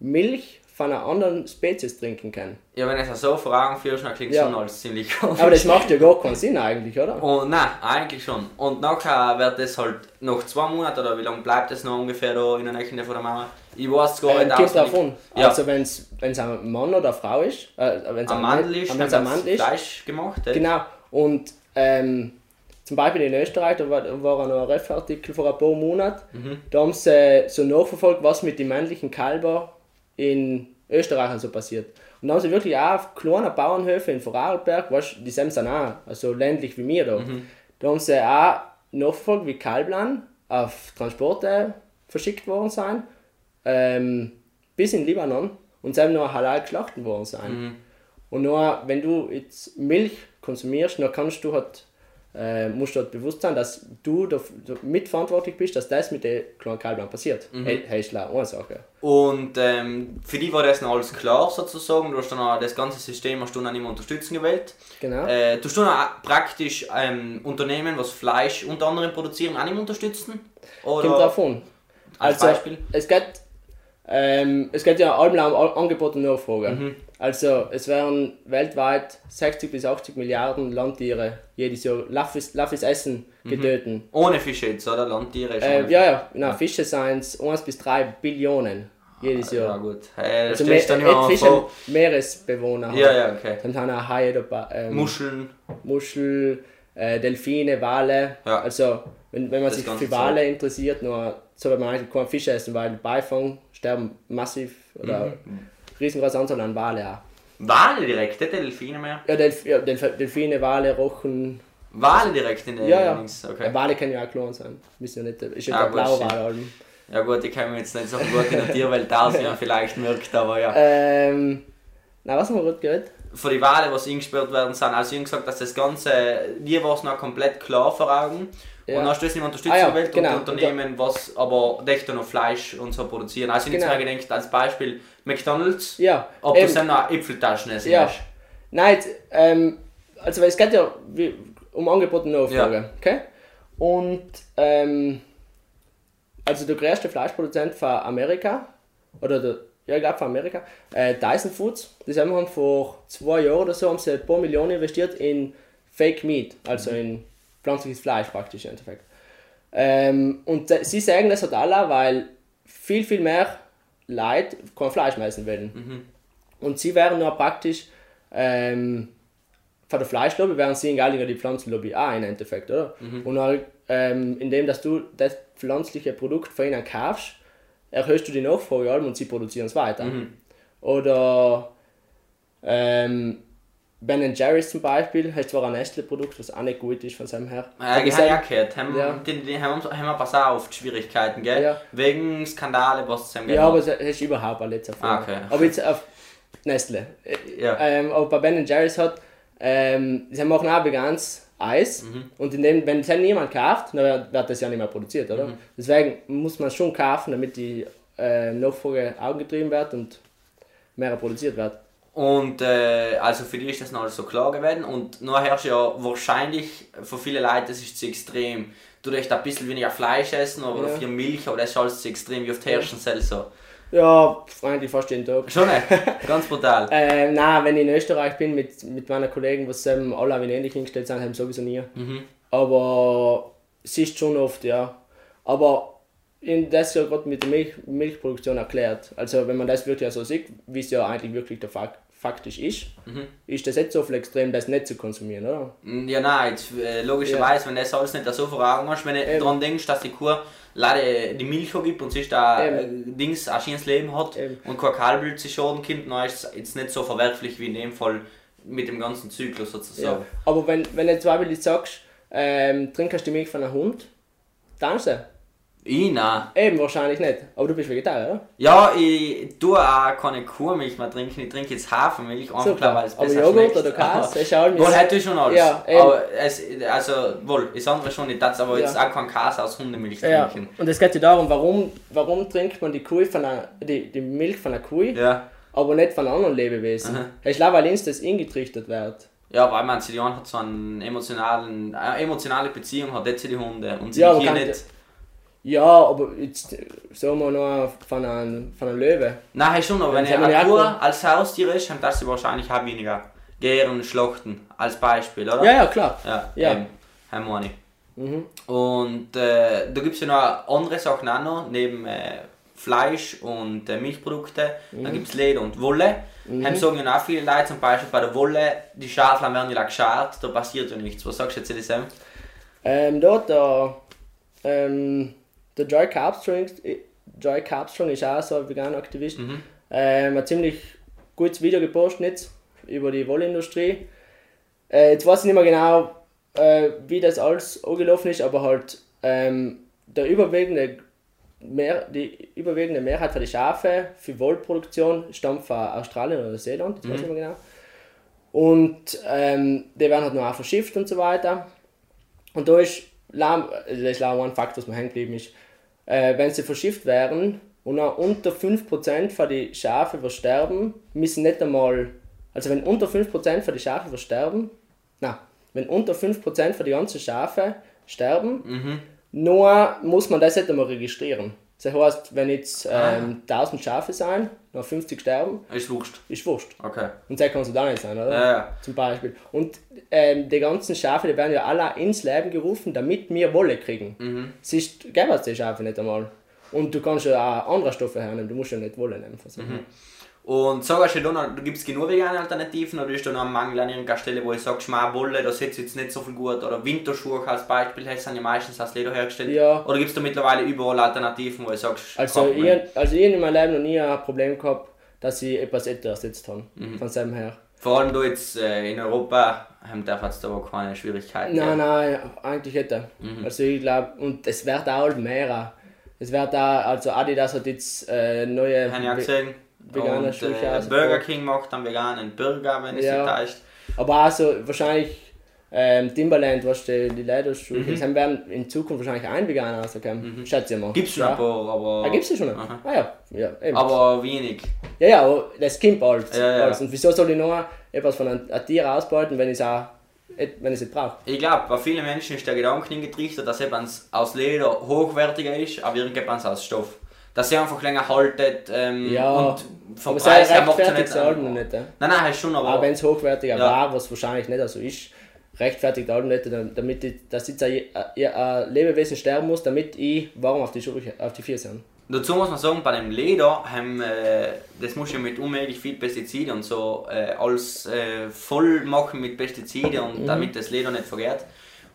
Milch von einer anderen Spezies trinken können. ja, wenn ich das so vor Augen führst, dann klingt es Ja. schon alles ziemlich komisch. Aber das macht ja gar keinen Sinn eigentlich, oder? Und nein, eigentlich schon. Und nachher wird das halt nach zwei Monaten oder wie lange bleibt das noch ungefähr da in der Nähe von der Mama? Ich weiß es gar Ähm, nicht kommt davon. Ja, Also wenn es ein Mann oder eine Frau ist, äh, wenn es am Mandel ist, wenn dann es ein Mandel ist, Fleisch gemacht. äh. Genau. Und ähm, zum Beispiel in Österreich, da war, war noch ein Refartikel vor ein paar Monaten, da haben sie äh, so nachverfolgt, was mit den männlichen Kälbern in Österreich und so passiert. Und da haben sie wirklich auch auf kleinen Bauernhöfen in Vorarlberg, weißt, die sind dann auch also ländlich wie wir da, da haben sie auch nachverfolgt, wie Kalblan auf Transporte verschickt worden sind, ähm, bis in Libanon und sie haben noch halal geschlachtet worden sein. Und nur, wenn du jetzt Milch konsumierst, dann kannst du halt, äh, musst du halt bewusst sein, dass du mitverantwortlich bist, dass das mit den kleinen Kälbern passiert. Mhm. Hey, hey, ist klar, eine Sache. Und ähm, für die war das noch alles klar sozusagen. Du hast dann auch das ganze System hast du dann immer unterstützen gewählt. Genau. Äh, du hast dann auch praktisch ähm, Unternehmen, was Fleisch unter anderem produzieren, auch nicht unterstützen? Oder Kommt davon. als Also, Beispiel? es geht, ähm, es geht ja allem um Angebot und Nachfrage. Mhm. Also, es werden weltweit 60 bis 80 Milliarden Landtiere jedes Jahr Laffis essen Mhm. getötet. Ohne Fische jetzt, oder? Landtiere schon. Äh, ja, ja, na, Fische sind es 1 bis 3 Billionen jedes Ja, Jahr. gut. Hey, Also mehr, dann immer Fische, vor. Meeresbewohner. Ja, ja, okay. Dann haben auch Haie dabei, ähm, Muscheln. Muschel, äh, Delfine, Wale. Ja. Also, wenn, wenn man Das sich für Wale interessiert, nur sollte man eigentlich keinen Fisch essen, weil Beifang sterben massiv oder Mhm. riesengroße Anzahl an Wale auch. Wale direkt, nicht Delfine mehr. Ja, Delf ja Delf Delfine, Wale, Rochen. Wale direkt in der Ja, ja. Dings, Okay. Wale können ja auch klein sein. Müssen ja nicht, ist ja Ah, der blaue stimmt. Wal. allem. Ja gut, ich kenne mich jetzt nicht so gut in der Tierwelt aus, wie man vielleicht merkt, aber ja. Ähm, na, was haben wir gerade gehört? Von den Wale, die eingesperrt werden, sind, also ich habe gesagt, dass das Ganze, dir war es noch komplett klar vor Augen. Ja. Und dann hast du es nicht unterstützt Ah ja, gewählt genau. und die Unternehmen, was aber echt noch Fleisch und so produzieren. Also ich Genau. habe mir gedacht, als Beispiel McDonalds, Ja, ob du eben. dann noch Äpfeltaschen essen Ja. hast. Nein, ähm, also weil es geht ja wie, um Angebot und Nachfrage, okay? Und ähm, also der größte Fleischproduzent von Amerika, oder der, ja ich glaube von Amerika, äh, Dyson Foods, die haben vor zwei Jahren oder so haben sie ein paar Millionen investiert in Fake Meat, also in pflanzliches Fleisch praktisch im Endeffekt. Ähm, und äh, sie sagen das halt alle, weil viel, viel mehr Leute kein Fleisch mehr essen wollen. Und sie wären nur praktisch ähm, von der Fleischlobby wären sie in Gallinger die Pflanzenlobby auch im Endeffekt, oder? Und dann ähm, indem dass du das pflanzliche Produkt von ihnen kaufst, erhöhst du die Nachfrage allem und sie produzieren es weiter. Oder ähm, Ben Jerry's zum Beispiel, hat zwar ein Nestle-Produkt, was auch nicht gut ist von seinem her. Äh, Aber ich habe ja gehört, haben, Ja. die, die haben, haben wir pass auf, Schwierigkeiten, gell? Ja. Wegen Skandale, was sie haben Ja, aber es ist überhaupt nicht so viel. Ah, okay. Aber jetzt auf Nestle. Ja. Ähm, aber bei Ben Jerry's hat, ähm, sie machen auch veganes Eis Mhm. und in dem, wenn es halt niemand kauft, dann wird, das ja nicht mehr produziert, oder? Mhm. Deswegen muss man schon kaufen, damit die äh, Nachfrage angetrieben wird und mehr produziert wird. Und äh, also für die ist das noch alles so klar geworden. Und nachher ist ja wahrscheinlich für viele Leute das ist zu extrem. Du darfst ein bisschen weniger Fleisch essen oder Ja. viel Milch, aber das ist alles zu extrem, wie oft herrschen soll so. Ja, eigentlich fast jeden Tag. Schon nicht? Ganz brutal. Äh, nein, wenn ich in Österreich bin mit, mit meinen Kollegen, was ähm, alle wie ähnlich hingestellt sind, haben sowieso nie. Aber es ist schon oft, ja. Aber in das ja gerade mit der Milch, Milchproduktion erklärt. Also wenn man das wirklich so sieht, wie es ja eigentlich wirklich der Fakt, faktisch ist, ist das nicht so viel extrem, das nicht zu konsumieren, oder? Ja, nein, jetzt, äh, logischerweise, wenn du das alles nicht so vor Augen hast, wenn du daran denkst, dass die Kuh leider die Milch gibt und sich da äh, Eben. Dings ein schönes Leben hat Eben. und kein Kalbbild zu Schaden kommt, dann ist es jetzt nicht so verwerflich wie in dem Fall mit dem ganzen Zyklus Ja. sozusagen. Aber wenn, wenn du zum Beispiel sagst, ähm, trinkst du die Milch von einem Hund, dann sie. Ich nein. Eben wahrscheinlich nicht. Aber du bist Vegetarier, oder? Ja, ich tue auch keine Kuhmilch mehr trinken, ich trinke jetzt Hafermilch, einfach Super. klar, weil es Aber besser Joghurt schmeckt. oder Käse, Aber- ist alles- Wohl, hätte ich schon alles. Ja, eben. aber es, also, wohl, ich sage schon nicht das, aber jetzt Ja. auch kein Käse aus Hundemilch Ja, trinken. und es geht ja darum, warum, warum trinkt man die, Kuh von einer, die, die Milch von einer Kuh, Ja. aber nicht von anderen Lebewesen. Es ist klar, weil uns das eingetrichtert wird. Ja, weil man die hat so einen emotionalen, eine emotionale Beziehung hat jetzt die Hunde und sie Ja, aber hier nicht. Ja, aber jetzt äh, sagen wir noch von einem, von einem Löwe. Nein, schon, aber wenn Das haben eine auch- als Haustier ist, dann darf sie wahrscheinlich auch weniger gären, schlachten, als Beispiel, oder? Ja, ja, klar. Ja, Ja. eben. Haben nicht. Und äh, da gibt es ja noch andere Sachen auch noch, neben äh, Fleisch und äh, Milchprodukte. Dann gibt es Leder und Wolle. Haben sagen ja auch viele Leute, zum Beispiel bei der Wolle, die Schafe werden ja geschart, da passiert ja nichts. Was sagst du jetzt diesem? Ähm, dort der, ähm, der Joy Carpstrong, Joy Carpstrong ist auch so ein veganer Aktivist. Ähm, ein ziemlich gutes Video gepostet jetzt über die Wollindustrie. Äh, jetzt weiß ich nicht mehr genau, äh, wie das alles angelaufen ist, aber halt ähm, der überwiegende Mehr, die überwiegende Mehrheit von den Schafe für Wollproduktion stammt von Australien oder Neuseeland, jetzt weiß ich nicht mehr genau. Und ähm, die werden halt noch auch verschifft und so weiter. Und da ist, lau- das ist auch ein Fakt, was mir hängen geblieben ist. Äh, wenn sie verschifft werden und noch unter 5% von den Schafe versterben, müssen nicht einmal, also wenn unter 5% von den Schafe versterben, na, wenn unter 5% von den ganzen Schafe sterben, nur muss man das nicht einmal registrieren. Das heißt, wenn jetzt ähm, 1000 Schafe sein, noch 50 sterben, Ist wurscht. ist wurscht. Okay. Und das kann es da nicht sein, oder? Ja, ja. Zum Beispiel. Und ähm, die ganzen Schafe, die werden ja alle ins Leben gerufen, damit wir Wolle kriegen. Mhm. Siehst, gäbe es die Schafe nicht einmal. Und du kannst ja auch andere Stoffe hernehmen, du musst ja nicht Wolle nehmen. Also. Mhm. Und sagst du da noch, gibt es genug vegane Alternativen oder ist da noch ein Mangel an irgendeiner Stelle, wo ich sage, mal Wolle, das ist jetzt nicht so viel gut oder Winterschuhe als Beispiel, das sind ja meistens aus Leder hergestellt. Ja. Oder gibt es da mittlerweile überall Alternativen, wo ich sagst, Also, kein ich, also ich in meinem Leben noch nie ein Problem gehabt, dass ich etwas älter ersetzt habe. Mhm. Von seinem her. Vor allem da jetzt äh, in Europa haben darf jetzt aber keine Schwierigkeiten. Nein, gell? nein, eigentlich hätte. Mhm. Also ich glaube, und es wird auch mehr. Es wird auch, also Adidas hat jetzt äh, neue. Habe ich auch gesehen. Vegane Und äh. Burger King macht dann veganen Burger, wenn es Ja. täuscht. Aber auch so wahrscheinlich ähm, Timberland, was die, die Lederschuhe, mhm. das werden in Zukunft wahrscheinlich ein Veganer rauskommen. Mhm. Schätze ich mal. Gibt es schon ja. ein paar, aber, Ah, gibt's ja schon. Aha. Ah ja, ja, eben. aber wenig. ja, ja, aber das kommt bald. Ja, ja. Und wieso soll ich noch etwas von einem, einem Tier ausbeuten, wenn ich es auch wenn ich es nicht brauche? Ich glaube, bei vielen Menschen ist der Gedanke hingetrichtert, dass etwas aus Leder hochwertiger ist, aber irgendetwas aus Stoff. Dass sie einfach länger haltet ähm, Ja, und vom aber Preis her macht rechtfertigt nicht. nicht. Ja. Nein, nein, ist schon, aber. Aber wenn es hochwertiger Ja. war, was wahrscheinlich nicht so ist, rechtfertigt halt nicht, damit ich, dass jetzt ein, ein, ein Lebewesen sterben muss, damit ich warm auf die Schuhe, auf die Füße habe. Dazu muss man sagen, bei dem Leder haben, äh, das muss ja mit unmöglich viel Pestizide und so äh, alles äh, voll machen mit Pestizide und damit das Leder nicht vergärt.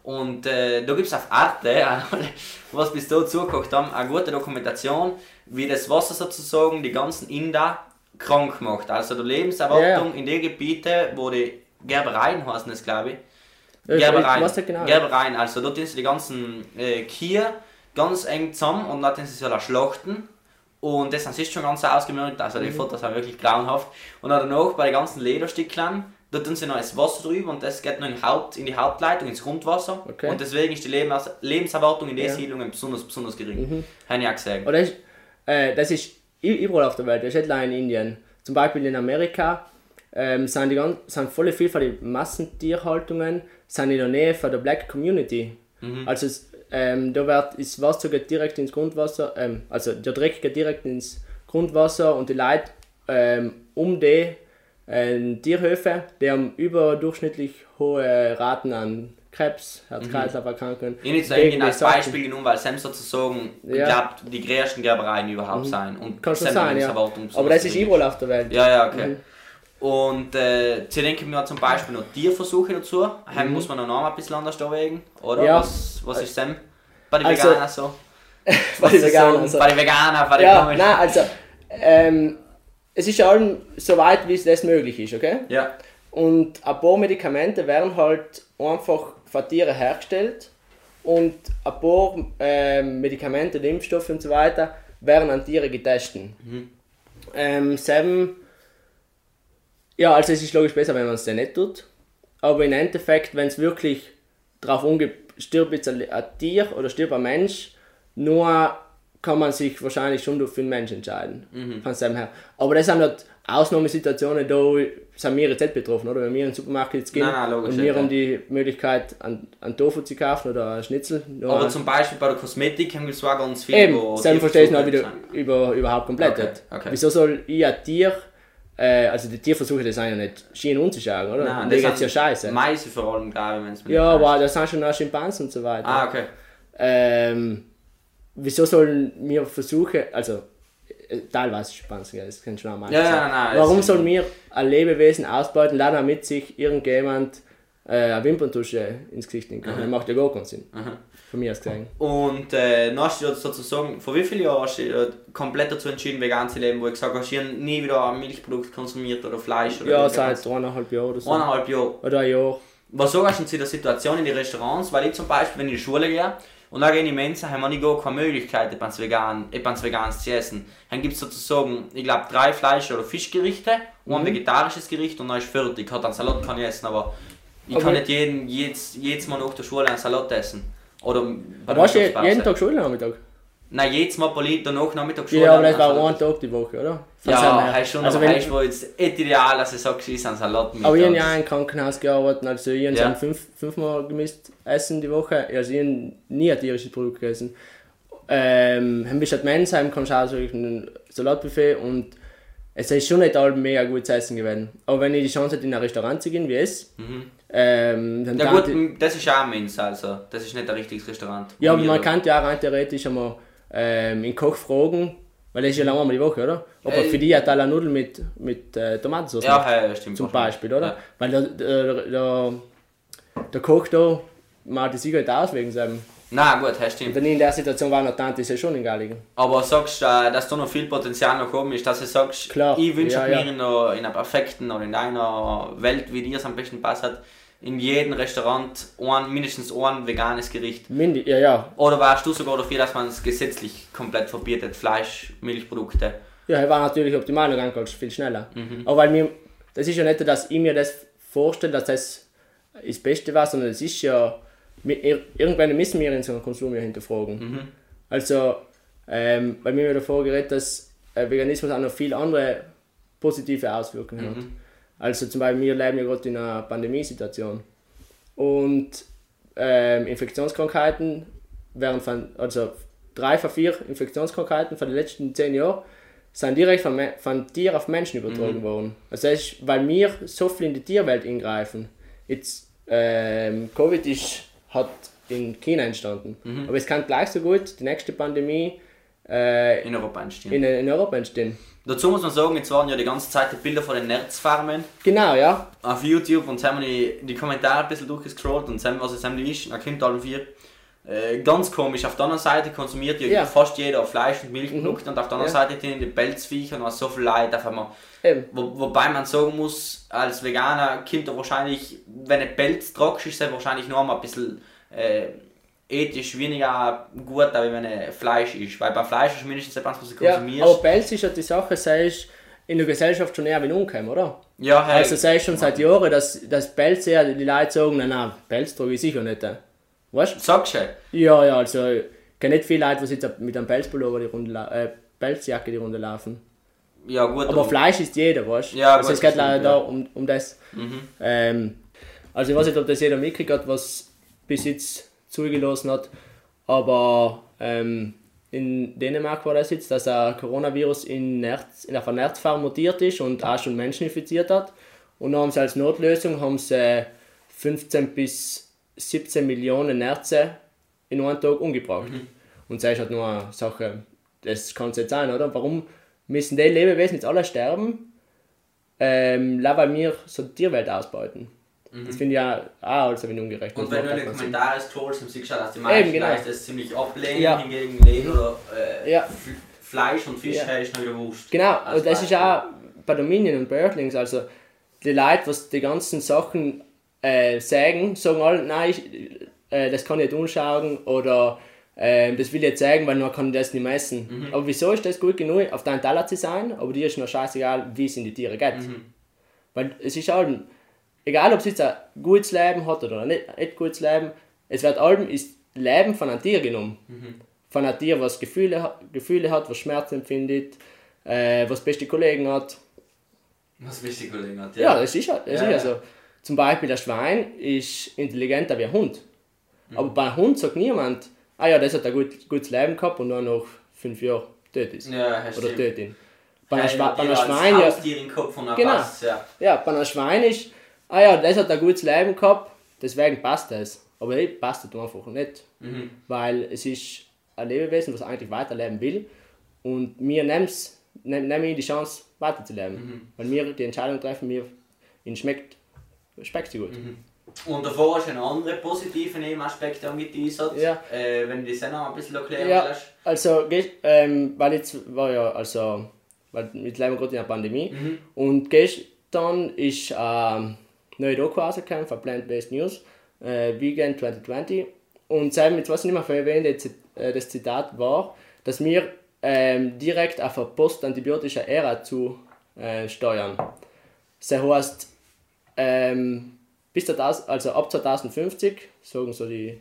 Und äh, da gibt es auf Arte, was bis da zugeguckt haben, eine gute Dokumentation, wie das Wasser sozusagen die ganzen Inder krank macht. Also die Lebenserwartung ja. in den Gebieten, wo die Gerbereien heißen es, glaube ich. Ja, ich Gerbereien. nicht genau. Gerbereien, also dort sind die ganzen äh, Kühe ganz eng zusammen und dann sind sie so schlachten. Und das ist schon ganz ausgemerkt, also Mhm. die Fotos sind wirklich grauenhaft. Und dann danach bei den ganzen Lederstückchen, da tun sie noch das Wasser drüber und das geht noch in die, Haupt, in die Hauptleitung, ins Grundwasser. Okay. Und deswegen ist die Lebens Lebenserwartung in den Ja. Siedlungen besonders, besonders gering. Habe ich auch gesehen. Oder ist, äh, das ist überall auf der Welt, das ist nicht in Indien. Zum Beispiel in Amerika ähm, sind, die ganz, sind voll viel von den Massentierhaltungen sind in der Nähe von der Black Community. Also es, ähm, da wird das Wasser geht direkt ins Grundwasser, ähm, also der Dreck geht direkt ins Grundwasser und die Leute ähm, um die äh, Tierhöfe, die haben überdurchschnittlich hohe Raten an Krebs, Herz-Kreislauf-Erkrankungen. Ich habe jetzt gegen irgendwie als. Beispiel genommen, weil Sam sozusagen, ich Ja. glaube, die größten Gerbereien überhaupt sein. Und Kann schon Sam sein, ja. Aber das ist überall auf der Welt. Ja, ja, okay. Und äh, sie denken mir zum Beispiel noch Tierversuche dazu. Heim muss man noch ein bisschen anders abwägen, oder? Mhm. Ja. Was, was ist Sam? Bei den Also- Veganern so? Bei den Veganern, so? Bei den Veganern, bei den Ja, nein, also, ähm, es ist allem so weit, wie es das möglich ist, okay? Ja. Und ein paar Medikamente werden halt einfach von Tieren hergestellt und ein paar ähm, Medikamente, Impfstoffe und so weiter werden an Tiere getestet. Ähm, selben, ja, also es ist logisch besser, wenn man es dann nicht tut. Aber im Endeffekt, wenn es wirklich darauf umgeht, stirbt jetzt ein ein Tier oder stirbt ein Mensch, nur kann man sich wahrscheinlich schon für einen Mensch entscheiden. Von seinem her. Aber das sind halt Ausnahmesituationen, da sind wir jetzt nicht betroffen, oder? Wenn wir in den Supermarkt jetzt gehen Nein, nein, und wir ja. haben die Möglichkeit, einen, einen Tofu zu kaufen oder einen Schnitzel. nur- Aber zum Beispiel bei der Kosmetik haben wir zwar ganz viel, Eben, wo dann verstehe ich noch wieder über, überhaupt komplett Okay, nicht. okay. Wieso soll ich ein Tier, äh, also die Tierversuche, das sind ja nicht schien unzuschauen, oder? Nein, die das geht's ja scheiße. Meise vor allem, glaube ich, wenn es mir Ja, aber das sind schon auch Schimpansen und so weiter. Ah, okay. Ähm, wieso sollen wir versuchen, also äh, teilweise gell, das kann schon auch mal Ja, sein. ja, nein, Warum sollen wir ein Lebewesen ausbeuten, dann damit sich irgendjemand äh, eine Wimperntusche ins Gesicht nehmen kann? Das macht ja gar keinen Sinn. Von mir aus gesehen. Und äh, dann hast du sozusagen, vor wie vielen Jahren hast du komplett dazu entschieden, vegan zu leben, wo du gesagt hast, ich habe nie wieder ein Milchprodukt konsumiert oder Fleisch oder Ja, seit eineinhalb Jahren oder so. eineinhalb Jahre. Oder ein Jahr. Was sagst du zu der Situation in den Restaurants? Weil ich zum Beispiel, wenn ich in die Schule gehe und dann gehe ich in die Mensa, haben wir nicht gar keine Möglichkeit, etwas, vegan, etwas Veganes zu essen. Dann gibt es sozusagen, ich glaube, drei Fleisch- oder Fischgerichte und Mhm. ein vegetarisches Gericht und dann ist fertig. Ich einen Salat kann ich essen, aber ich Aber- kann nicht jeden, jedes, jedes Mal nach der Schule einen Salat essen. Oder bei der jeden Tag Schule Nachmittag? Nein, jedes Mal Poli danach Nachmittag Schule. Ja, aber das war ein Tag die Woche, oder? Von Ja, heißt schon, also aber wenn, heißt, wo jetzt ideal, dass ich sage, ich ein Salat mit. Aber ich habe ja im Krankenhaus gearbeitet, also ich habe Ja. fünf, fünfmal gemisst essen die Woche. Also ich habe nie ein tierisches Produkt gegessen. Ähm, du halt Mensheim, kannst du auch so ein Salatbuffet und es ist schon nicht all mega gutes Essen gewesen. Aber wenn ich die Chance hätte, in ein Restaurant zu gehen, wie es, ähm, dann Mhm. Ja gut, das ist auch ein Mensa, also das ist nicht ein richtiges Restaurant. Ja, aber man kann ja auch rein theoretisch einmal ähm, den Koch fragen, weil das ist ja lange einmal die Woche, oder? Ob er Äh, für die hat alle Nudeln mit, mit äh, Tomatensauce Ja, macht, ja, stimmt. zum. Beispiel, oder? Ja. Weil der, der, der, der Koch da macht das sicher nicht aus wegen seinem. Nein, gut, das stimmt. Wenn ich in der Situation war, dann Tante ist ja schon in Galligen. Aber sagst du, äh, dass da noch viel Potenzial noch oben ist, dass du sagst, Klar, ich wünsche ja, mir ja. in, einer, in einer perfekten oder in einer Welt, wie dir es am besten passt, in jedem Restaurant ein, mindestens ein veganes Gericht. Mindi, ja, ja. Oder warst du sogar dafür, dass man es gesetzlich komplett verbietet, Fleisch, Milchprodukte? Ja, er war natürlich optimal noch ganz viel schneller. Mhm. Aber weil mir, das ist ja nicht, dass ich mir das vorstelle, dass das das Beste war, sondern es ist ja, irgendwann müssen wir unseren Konsum ja hinterfragen. Mhm. Also, ähm, bei mir wird davor geredet, dass äh, Veganismus auch noch viele andere positive Auswirkungen hat. Mhm. Also zum Beispiel, wir leben ja gerade in einer Pandemiesituation. Und ähm, Infektionskrankheiten werden von, also drei von vier Infektionskrankheiten von den letzten zehn Jahren sind direkt von, von Tier auf Menschen übertragen worden. Also das ist, weil wir so viel in die Tierwelt eingreifen. Jetzt, ähm, Covid ist, hat in China entstanden. Aber es kann gleich so gut die nächste Pandemie äh, in Europa entstehen. in, in Europa entstehen. Dazu muss man sagen, jetzt waren ja die ganze Zeit die Bilder von den Nerzfarmen Genau, ja. auf YouTube und haben die, die Kommentare ein bisschen durchgescrollt und sehen, was es haben die ist. Da kommt alle vier. Äh, ganz komisch, auf der anderen Seite konsumiert ja, Ja. fast jeder Fleisch und Milchprodukte und auf der anderen Ja. Seite die Pelzviecher und so viel Leid auf einmal. Eben. Wo, wobei man sagen muss, als Veganer kommt er wahrscheinlich, wenn ein Pelz trocken ist, ist er wahrscheinlich noch mal ein bisschen äh, ethisch weniger gut, wenn ein Fleisch ist. Weil bei Fleisch ist mindestens etwas, was du Ja, konsumierst. aber Pelz ist ja die Sache, sei ist in der Gesellschaft schon eher wie umgekommen, oder? Ja, hey, Also sei schon seit Jahren, dass, dass Pelz eher die Leute sagen, nein, nein, Pelz trage ich sicher nicht. Weißt du? sagst du? Ja, ja, also ich kenne nicht viele Leute, die jetzt mit einem Pelzpullover die Runde, äh, Pelzjacke die Runde laufen. Ja, gut. Aber Fleisch ist jeder, weißt du? Ja, also gut, es geht leider stimmt, da ja. um, um das. Ähm, also ich weiß nicht, ob das jeder mitgekriegt hat, was bis jetzt zugelassen hat, aber ähm, in Dänemark war das jetzt, dass ein Coronavirus in, Nerz, in einer Nerzfarm mutiert ist und auch schon Menschen infiziert hat. Und dann haben sie als Notlösung haben sie äh, 15 bis 17 Millionen Nerze in einem Tag umgebracht. Und das ist halt nur eine Sache, das kann es nicht sein, oder? Warum müssen die Lebewesen jetzt alle sterben, ähm, weil wir so die Tierwelt ausbeuten? Das finde ich ja auch als ein ungerecht. Und wenn du in den. Kommentaren dann siehst du auch, dass die meisten genau. Leute das ziemlich ablehnen, Ja. hingegen oder äh, Ja. Fleisch und Fisch Ja. ist noch wieder Wurst. Genau, Als und das ist Beispiel. auch bei Dominion und Birdlings, also die Leute, was die ganzen Sachen äh, sagen, sagen alle, nein, ich, äh, das kann ich nicht anschauen oder äh, das will ich jetzt sagen, weil man kann das nicht messen. Aber wieso ist das gut genug, auf deinem Teller zu sein, aber dir ist noch scheißegal, wie es in die Tiere geht. Weil es ist halt, egal ob es jetzt ein gutes Leben hat oder nicht, nicht gutes Leben, es wird allem ist Leben von einem Tier genommen. Von einem Tier, was Gefühle, Gefühle hat, was Schmerz empfindet, äh, was beste Kollegen hat. Was wichtig Kollegen hat. Ja, das ist ja, das Ja, ist ja ja. so. Zum Beispiel ein Schwein ist intelligenter wie ein Hund. Aber bei einem Hund sagt niemand, ah ja, das hat ein gut, gutes Leben gehabt und dann nach fünf Jahren tot ist. Ja, das Oder stimmt. tötet ihn. Bei einem, Schwe bei einem Schwein ja. Genau. ja. Ja, bei einem Schwein ist, ah ja, das hat ein gutes Leben gehabt, deswegen passt das. Aber hey, passt das einfach nicht. Mhm. Weil es ist ein Lebewesen, das eigentlich weiterleben will. Und wir nehmen nehmen ihm die Chance, weiterzuleben. Mhm. Weil wir die Entscheidung treffen, mir ihnen schmeckt, schmeckt sie gut. Mhm. Und davor hast du einen anderen positiven Nebenaspekt angeteasert. Ja. Äh, wenn du das auch noch ein bisschen erklären Ja, willst. also, ähm, weil jetzt war ja, also, weil wir leben gerade in einer Pandemie. Und gestern ist ähm, neue Doku rausgekommen von Plant-Based News, äh, Vegan 2020. Und seitdem, jetzt weiß ich nicht mehr, von äh, das Zitat war, dass wir ähm, direkt auf eine postantibiotische Ära zu äh, steuern. Das heißt, ähm, bis 2000, also ab 2050, sagen so die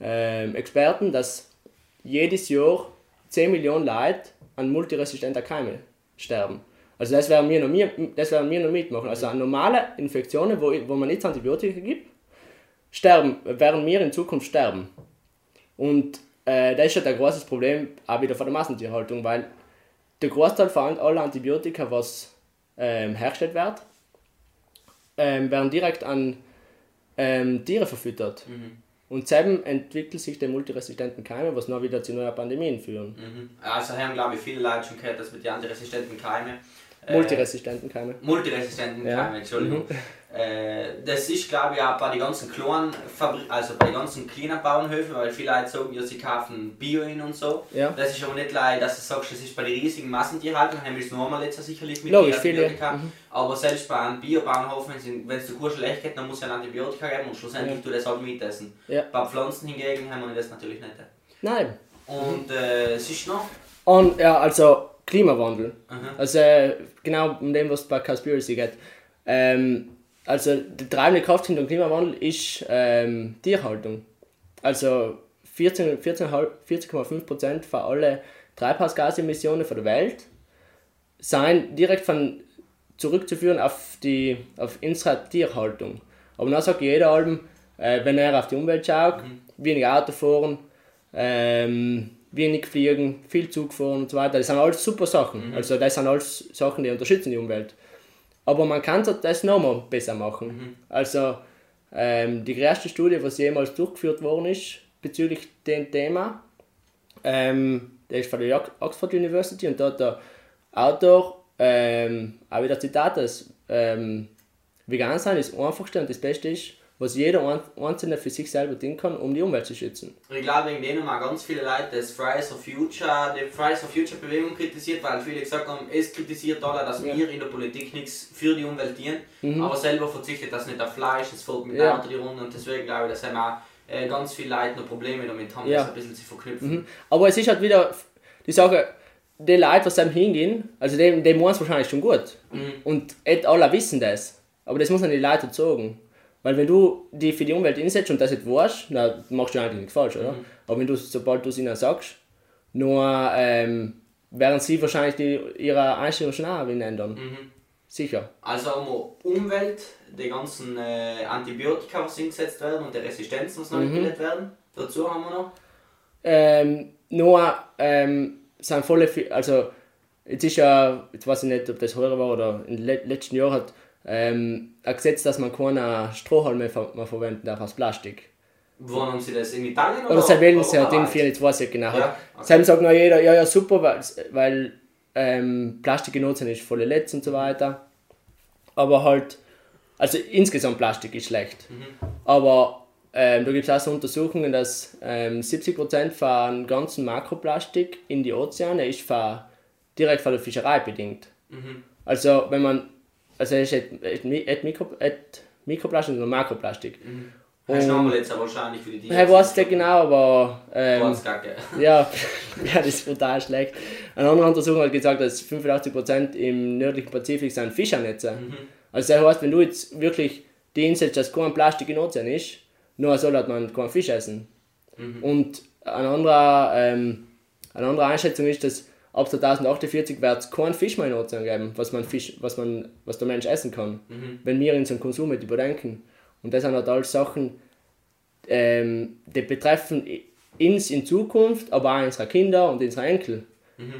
ähm, Experten, dass jedes Jahr 10 Millionen Leute an multiresistenter Keime sterben. Also das werden wir noch, mir, das werden wir noch mitmachen. Also an normale Infektionen, wo, wo man nicht Antibiotika gibt, sterben, werden wir in Zukunft sterben. Und äh, das ist ja ein großes Problem auch wieder von der Massentierhaltung, weil der Großteil von allen Antibiotika, was ähm, hergestellt wird, ähm, werden direkt an ähm, Tiere verfüttert. Und selben entwickelt sich die multiresistenten Keime, was noch wieder zu neuen Pandemien führen. Mhm. Also haben glaube ich viele Leute schon gehört, dass wir die antiresistenten Keime. Äh, Multiresistenten Keime. Multiresistenten Ja. Mhm. Keime, Entschuldigung. Äh, das ist glaube ich auch bei den ganzen kleinen Fabri also bei den ganzen kleinen Bauernhöfen, weil viele Leute sagen, ja, sie kaufen Bio in und so. Ja. Das ist aber nicht leid, dass du sagst, das ist bei den riesigen Massentierhaltungen, haben wir es normal jetzt sicherlich mit Logisch, Antibiotika. viele, mhm. Aber selbst bei einem Bio-Bauernhof, wenn es der Kuh schlecht geht, dann muss es ein Antibiotika geben und schlussendlich Ja. du das halt mitessen. Ja. Bei Pflanzen hingegen haben wir das natürlich nicht. Nein. Und äh, es ist noch. Und ja, also Klimawandel. Mhm. Also äh, genau um dem, was bei Conspiracy geht. Ähm, also die treibende Kraft hinter dem Klimawandel ist ähm, Tierhaltung. Also 14 14,5 14,5% von allen Treibhausgasemissionen von der Welt sind direkt von zurückzuführen auf die auf unsere Tierhaltung. Aber dann sagt jeder allem, äh, wenn er auf die Umwelt schaut, weniger Auto fahren, ähm, wenig fliegen, viel Zug fahren und so weiter. Das sind alles super Sachen. Also das sind alles Sachen, die unterstützen die Umwelt. Aber man kann das nochmal besser machen. Also ähm, die größte Studie, was jemals durchgeführt worden ist bezüglich dem Thema, ähm, der ist von der Ox- Oxford University und dort der Autor, ähm, auch wieder Zitat, dass ähm, vegan sein ist das einfachste und das Beste ist, was jeder Ein- Einzelne für sich selber tun kann, um die Umwelt zu schützen. Und ich glaube, wegen denen haben ganz viele Leute das Fridays for Future, die Fridays for Future Bewegung kritisiert, weil viele gesagt haben, es kritisiert alle, dass Ja. wir in der Politik nichts für die Umwelt tun, aber selber verzichtet das nicht auf Fleisch, es folgt mit Ja. die Runde und deswegen glaube ich, dass haben auch äh, ganz viele Leute noch Probleme damit haben, Ja. das ein bisschen zu verknüpfen. Aber es ist halt wieder die Sache, die Leute, was einem hingehen, also dem, dem meinen es wahrscheinlich schon gut. Und nicht alle wissen das. Aber das muss man die Leute sagen. Weil wenn du die für die Umwelt einsetzt und das nicht weißt, dann machst du eigentlich nichts falsch, oder? Aber wenn du, sobald du es ihnen sagst, nur ähm, werden sie wahrscheinlich die, ihre Einstellung schon auch ändern. Sicher. Also haben wir Umwelt, die ganzen äh, Antibiotika, was eingesetzt werden und die Resistenzen, was noch Mhm. gebildet werden. Dazu haben wir noch. Ähm, nur ähm, sind volle, also jetzt ist ja, jetzt weiß ich nicht, ob das heuer war oder im le letzten Jahr hat ähm, ein Gesetz, dass man keine Strohhalme mehr, ver mehr verwenden darf aus Plastik. Wo haben sie das? In Italien? Oder sie wählen sie ja? Ding für, jetzt weiß ich genau. Ja, Okay. Sie sagt noch jeder, ja, ja, super, weil, weil ähm, Plastik genutzen ist voll letzt und so weiter. Aber halt, also insgesamt Plastik ist schlecht. Aber ähm, da gibt es auch so Untersuchungen, dass ähm, 70% von ganzen Makroplastik in die Ozeane ist von, direkt von der Fischerei bedingt. Also wenn man, also es ist nicht, Mikro, nicht Mikroplastik, sondern Makroplastik. Das haben wir jetzt wahrscheinlich für die Ich weiß nicht genau, aber ähm, ja, ja, das ist brutal schlecht. Eine andere Untersuchung hat gesagt, dass 85% im nördlichen Pazifik sind Fischernetze. Also das heißt, wenn du jetzt wirklich die einsetzt, dass kein Plastik in Ozean ist, nur so hat man keinen Fisch essen. Und eine andere, ähm, eine andere Einschätzung ist, dass ab 2048 wird es keinen Fisch mehr in den Ozean geben, was man Fisch, was man, was der Mensch essen kann, wenn wir unseren Konsum mit überdenken. Und das sind halt alles Sachen, ähm, die betreffen uns in Zukunft, aber auch unsere Kinder und unsere Enkel.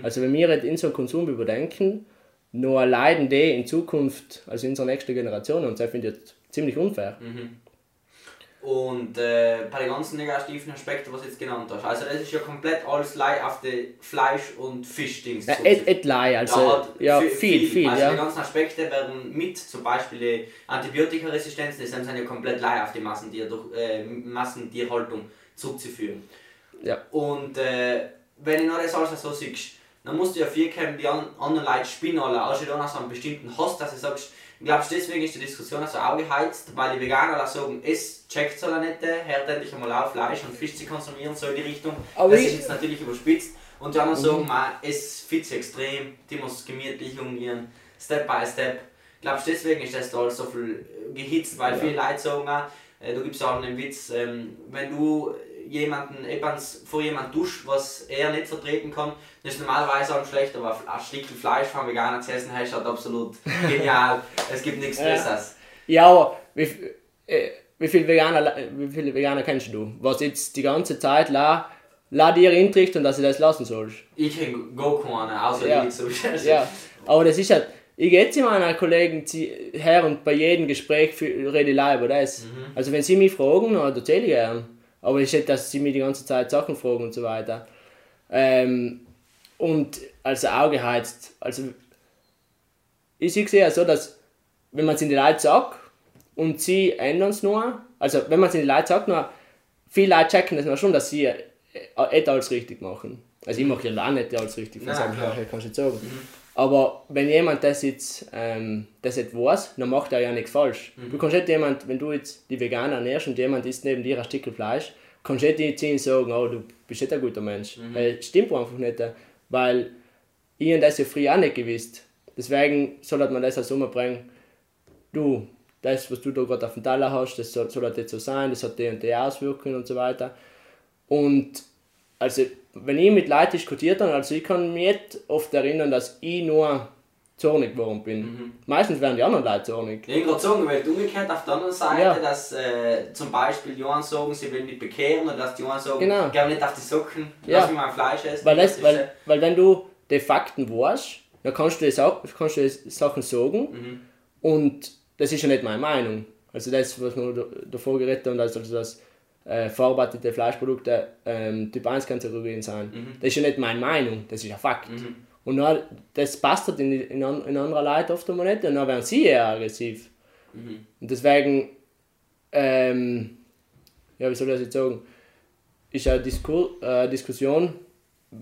Also wenn wir jetzt unseren Konsum überdenken, nur leiden die in Zukunft, also unsere nächste Generation, und das finde ich jetzt ziemlich unfair. Und äh, bei den ganzen negativen Aspekten, was du jetzt genannt hast, also das ist ja komplett alles Lei auf die Fleisch- und Fischdings. Äh, et, lei, also Ja, ja, fi- viel, viel, Also die ja. ganzen Aspekte werden mit, zum Beispiel die Antibiotikaresistenz, das sind ja komplett Lei auf die Massentier, durch, äh, Massentierhaltung zurückzuführen. ja. Und äh, wenn du noch das alles so siehst, dann musst du ja viel kommen, die an, anderen Leute spinnen alle, also dann hast du einen bestimmten Hass, dass du sagst, ich glaube deswegen ist die Diskussion so aufgeheizt, weil die Veganer da sagen, es checkt soll nicht, hört endlich einmal auf, Fleisch und Fisch zu konsumieren, so in die Richtung. Aber das ist jetzt natürlich überspitzt. Und die anderen sagen, man, es fit extrem, die muss gemütlich umgehen, Step by Step. Glaubst du, deswegen ist das da so viel äh, gehitzt, weil viele Leute sagen, auch, äh, du gibst auch einen Witz, ähm, wenn du jemanden etwas vor jemand duscht, was er nicht vertreten kann, das ist normalerweise auch schlecht, aber ein Stück Fleisch von Veganer zu essen, ist halt absolut genial. Es gibt nichts. Besseres. Ja, aber wie, äh, wie viele Veganer, wie viele Veganer kennst du, was jetzt die ganze Zeit la, la dir eintrichtern, dass du das lassen sollst? Ich kenne gar keinen, außer Ja. ich so Ja, aber das ist halt, ich gehe zu meinen Kollegen zie- her und bei jedem Gespräch rede ich live über das. Also wenn sie mich fragen, dann erzähle ich gern. Aber es ist nicht, dass sie mich die ganze Zeit Sachen fragen und so weiter. Ähm, und also auch geheizt. Also ich sehe es eher so, dass wenn man es in die Leute sagt und sie ändern es nur, also wenn man es in die Leute sagt, nur viele Leute checken das noch schon, dass sie äh, nicht alles richtig machen. Also ich mache ja auch nicht alles richtig, von Nein, her kannst du nicht sagen. Aber wenn jemand das jetzt, ähm, das nicht weiß, dann macht er ja nichts falsch. Du kannst nicht jemand, wenn du jetzt die Veganer ernährst und jemand isst neben dir ein Stück Fleisch, kannst du nicht jetzt ihnen sagen, oh, du bist nicht ein guter Mensch. Weil das stimmt einfach nicht. Weil ich das ja früher auch nicht gewusst. Deswegen soll man das als umbringen, du, das, was du da gerade auf dem Teller hast, das soll, soll halt nicht so sein, das hat die und die Auswirkungen und so weiter. Und also, wenn ich mit Leuten diskutiert habe, also ich kann mich nicht oft erinnern, dass ich nur zornig geworden bin. Meistens werden die anderen Leute zornig. Ich gerade sagen, weil umgekehrt auf der anderen Seite, Ja. dass äh, zum Beispiel die einen sagen, sie will nicht bekehren oder dass die einen sagen, Genau. geh nicht auf die Socken, Ja. lass mich mein Fleisch essen. Weil, das, ist, weil, weil wenn du die Fakten weißt, dann kannst du, das auch, kannst du die Sachen sagen und das ist ja nicht meine Meinung. Also das, was wir da- davor geredet haben, also dass äh, verarbeitete Fleischprodukte ähm, Typ 1 Kanzerogenen sind. Mhm. Das ist ja nicht meine Meinung, das ist ein Fakt. Und dann, das passt halt in, in, in anderen Leuten oft einmal nicht und dann werden sie eher aggressiv. Mhm. Und deswegen, ähm, ja, wie soll ich das jetzt sagen, ist eine Diskur äh, Diskussion,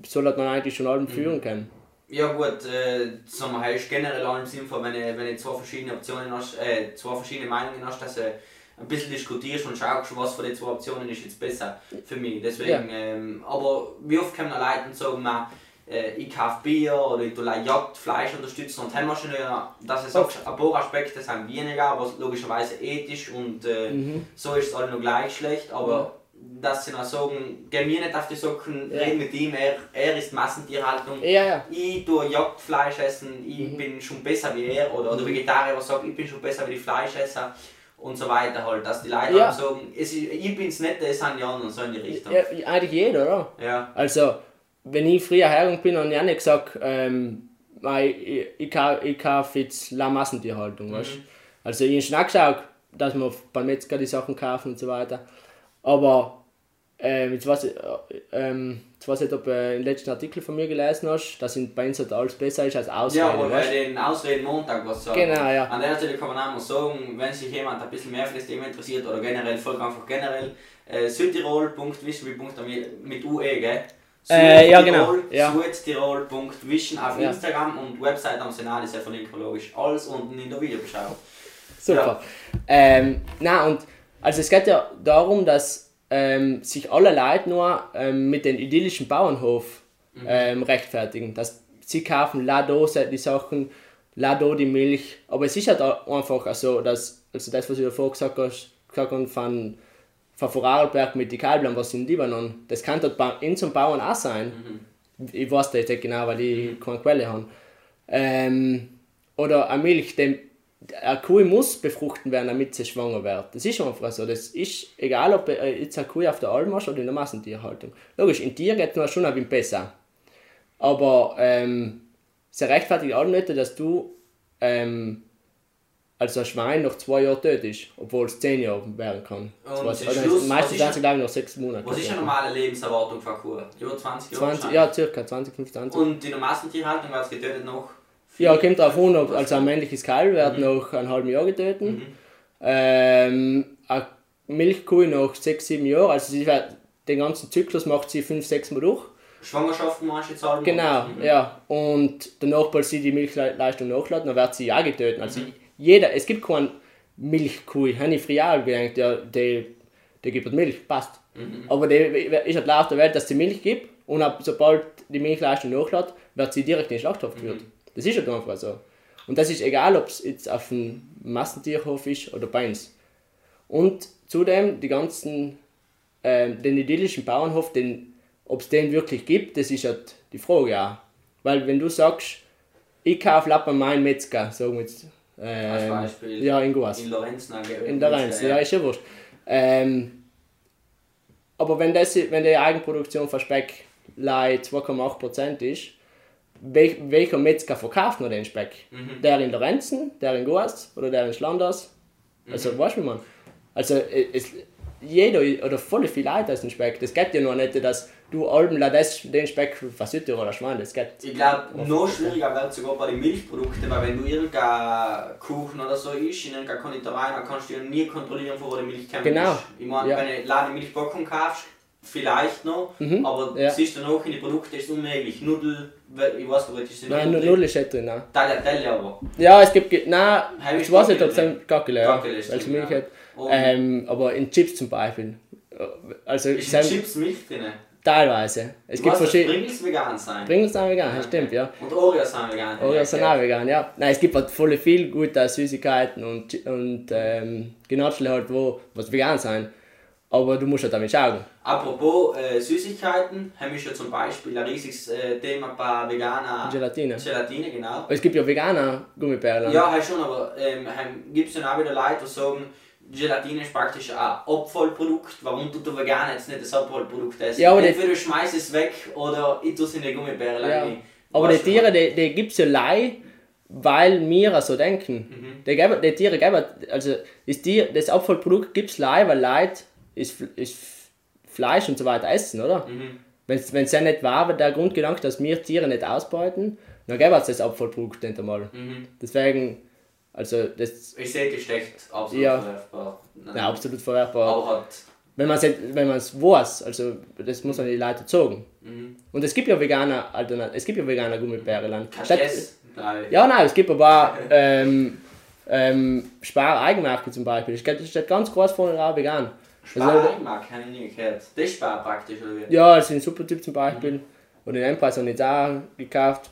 soll man eigentlich schon allem führen können. Ja gut, äh, sagen wir, ist generell auch im Sinn von, wenn du, wenn du zwei verschiedene Optionen hast, äh, zwei verschiedene Meinungen hast, dass du ein bisschen diskutierst und schaust, was von den zwei Optionen ist jetzt besser für mich. Deswegen, Ja. ähm, aber wie oft kommen Leute und sagen, man, äh, ich kaufe Bier oder ich tue Jagdfleisch unterstützen und haben wir schon, dass du sagst, ein paar Aspekte sind weniger, aber logischerweise ethisch und äh, so ist es alle noch gleich schlecht, aber dass sie dann sagen, geh mir nicht auf die Socken, Ja. red mit ihm, er, er ist Massentierhaltung, Ja, ja. ich tue Jagdfleisch essen, ich bin schon besser wie er oder, oder Vegetarier, was sagt, ich bin schon besser wie die Fleischesser und so weiter halt, dass die Leute Ja. sagen, es ist, ich bin's nicht, es sind die anderen, so in die Richtung. ja. Eigentlich jeder, oder? Ja. Also, wenn ich früher hergegangen bin, habe ich auch nicht gesagt, ähm, ich, ich, kau- ich kaufe jetzt La Massentierhaltung, weißt Also, ich habe schon geschaut, dass wir beim Metzger die Sachen kaufen und so weiter. Aber, ähm, jetzt weiß ich, äh, ähm, jetzt weiß ich nicht, ob du den letzten Artikel von mir gelesen hast, dass in bei uns halt alles besser ist als Ausrede, Ja, aber weißt? bei den Ausreden Montag was sagen. Genau, ja. An der Stelle kann man auch mal sagen, wenn sich jemand ein bisschen mehr für das Thema interessiert oder generell, folgt einfach generell äh, südtirol.wissen mit UE, gell? Äh, ja, genau, ja. Südtirol.vision auf Ja. Instagram und Website am Senat ist ja verlinkt, logisch. Alles unten in der Videobeschreibung. Super. Ähm, na und also es geht ja darum, dass ähm, sich alle Leute nur ähm, mit dem idyllischen Bauernhof ähm, rechtfertigen. Dass sie kaufen Lado die Sachen, Lado die Milch. Aber es ist halt einfach so, dass also das, was ich davor gesagt habe, gesagt habe von, von Vorarlberg mit den Kalblern, was in Libanon, das kann dort in zum Bauern auch sein. Ich weiß das nicht genau, weil ich keine Quelle habe. Ähm, oder eine Milch, dem, eine Kuh muss befruchten werden, damit sie schwanger wird. Das ist einfach so. Das ist egal, ob äh, jetzt eine Kuh auf der Alm hast oder in der Massentierhaltung. Logisch, in Tier geht es schon ein bisschen besser. Aber ähm, es rechtfertigt auch nicht, dass du ähm, als ein Schwein nach zwei Jahren tötest, obwohl es zehn Jahre werden kann. Und Schluss, was meistens ist sind sie, glaube ich, noch sechs Monate. Was ist eine normale Lebenserwartung für eine Kuh? Über 20 Jahre? 20, ja, circa 20, 25. Und in der Massentierhaltung wird es getötet noch? Ja, kommt darauf an, ob- also ein männliches Kalb wird nach einem halben Jahr getötet. Ähm, eine Milchkuh nach 6, 7 Jahren, also sie wird, den ganzen Zyklus macht sie 5, 6 Mal durch. Schwangerschaften jetzt alle? Genau, Mhm. ja. Und danach, weil sie die Milchleistung nachladen, dann wird sie auch getötet. Also jeder, es gibt keine Milchkuh. Ich habe früher gedacht, ja, die, die gibt Milch, passt. Aber die ist halt auf der Welt, dass sie Milch gibt und ab, sobald die Milchleistung nachlädt, wird sie direkt in den Schlachthof geführt. Das ist halt einfach so. Und das ist egal, ob es jetzt auf einem Massentierhof ist oder bei uns. Und zudem die ganzen, ähm, den idyllischen Bauernhof, den, ob es den wirklich gibt, das ist halt die Frage auch. Weil wenn du sagst, ich kaufe Lappen meinen Metzger, sagen wir jetzt, Als ähm, Beispiel. ja, in Guas. In Lorenz? In der Renz, ja, ist ja wurscht. Ähm, aber wenn, das, wenn die Eigenproduktion von Speck like 2,8% ist, wel, welcher Metzger verkauft noch den Speck? Der in Lorenzen, der in Goas oder der in Schlanders? Also, weißt du, man? Also, äh, es, jeder oder voll viele Leute essen Speck. Das geht ja noch nicht, dass du allem das, den Speck von Südtiroler Schwein, das geht. Ich glaube, noch schwieriger wird sogar bei den Milchprodukten, weil wenn du irgendein Kuchen oder so isst, in irgendeiner Konditorei, dann kannst du ja nie kontrollieren, von wo die Milch kommt. Genau. Ich meine, Ja. wenn du Laden Milchpackung kaufst, vielleicht noch, aber ja. siehst du noch in die Produkte ist es unmöglich. Nudel, ich weiß gar nicht, ist es Nein, Nudel? Ist nicht drin. Nein. Tagliatelle aber. Ja, es gibt. Nein, Heimisch ich weiß nicht, ob es ein Gackele ja. Gackele ist es drin, ja. Ähm, aber in Chips zum Beispiel. Also, ist sind in Chips Milch drin? teilweise. Es Du gibt verschiedene. Pringles vegan sein. Pringles sind vegan, das stimmt, ja. Und Oreos sind vegan. Oder sind auch vegan, ja. Nein, es gibt halt voll viel gute Süßigkeiten und, und ähm, Genatschle halt, wo, was vegan sein. Aber du musst halt damit schauen. Apropos äh, Süßigkeiten, haben wir schon zum Beispiel ein riesiges äh, Thema bei veganer Gelatine. Gelatine, genau. Es gibt ja veganer Gummibärlen. Ja, halt schon, aber ähm, gibt es dann auch wieder Leute, die sagen, Gelatine ist praktisch ein Abfallprodukt. Warum tut der Veganer jetzt nicht das Abfallprodukt essen? Ja, aber Entweder du schmeißt es weg oder ich tue es in die Gummibärle Ja. Aber die? Tiere, die, die gibt es ja lei, weil wir so denken. Mhm. Die, die Tiere geben, also das, Tier, das Abfallprodukt gibt es lei, weil Leute ist, ist Fleisch und so weiter essen, oder? Mhm. Wenn es ja nicht war, der Grundgedanke, dass wir Tiere nicht ausbeuten, dann gäbe es das Abfallprodukt nicht einmal. Mhm. Deswegen, also das Ich sehe Geschlecht absolut Ja. verwerfbar. Nein. ja, absolut verwerfbar. Aber hat. Wenn man es wenn man's weiß, also das muss man die Leute sagen. Mhm. Und es gibt ja veganer Alternat es gibt ja veganer Gummibärland. Statt- Caches? Nein. Ja, nein, es gibt aber auch ähm, ähm, Spar-Eigenmarke zum Beispiel. Steht, steht ganz groß vorne drauf vegan. Also, Spareinmark, habe ich nie gehört. Das ist Spar praktisch, oder wie? ja, das ist ein Supertyp zum Beispiel. Und den Empire habe ich jetzt auch gekauft.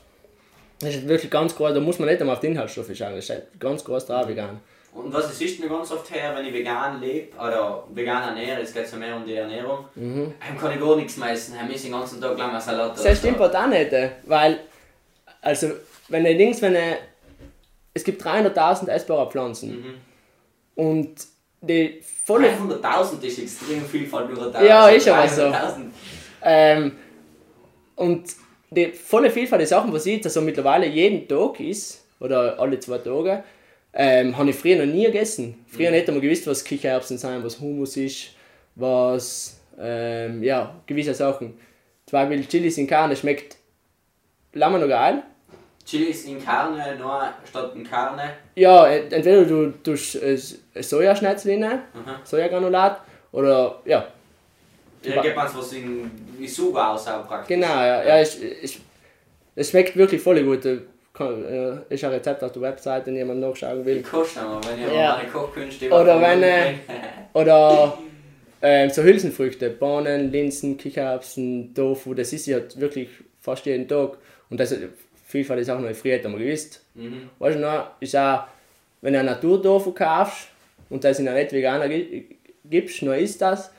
Das ist wirklich ganz groß, da muss man nicht einmal auf die Inhaltsstoffe schauen. Das steht ganz groß drauf vegan. Und was ist mir ganz oft her, wenn ich vegan lebe oder vegan ernähre, es geht ja mehr um die Ernährung, Mhm. dann kann ich gar nichts mehr essen, dann muss ich den ganzen Tag lang mal Salat Das so. stimmt halt auch nicht, äh, weil, also, wenn du denkst, wenn du, es gibt 300.000 essbare Pflanzen Mhm. und die volle 500.000 ist extrem viel von nur Ja, ist aber so. 300.000. Ähm, und die volle Vielfalt der Sachen, was ich jetzt also mittlerweile jeden Tag ist, oder alle zwei Tage, ähm, habe ich früher noch nie gegessen. Früher nicht einmal gewusst, was Kichererbsen sind, was Hummus ist, was, ähm, ja, gewisse Sachen. Zum Beispiel Chilis in Carne schmeckt lange noch geil. Chilis in Carne, nur statt in Carne. Ja, ent- entweder du tust äh, Sojaschnetzel rein, Mhm. Sojagranulat, oder, ja, Da gibt man was in Isuga aus auch praktisch. Genau, ja. ja es, es, es schmeckt wirklich voll gut. Kann- äh, Ist ein Rezept auf der Webseite, wenn jemand nachschauen will. Ich koste mal, wenn ihr Ja. meine Kochkünste Oder wenn, äh, Oder ähm, so Hülsenfrüchte, Bohnen, Linsen, Kichererbsen, Tofu, das ist ja wirklich fast jeden Tag. Und das Vielfalt ist auch noch früher einmal gewusst. mhm. Weißt du noch, ist auch, wenn du einen Naturtofu kaufst und das in einer nicht veganer gi- gibst, dann isst das,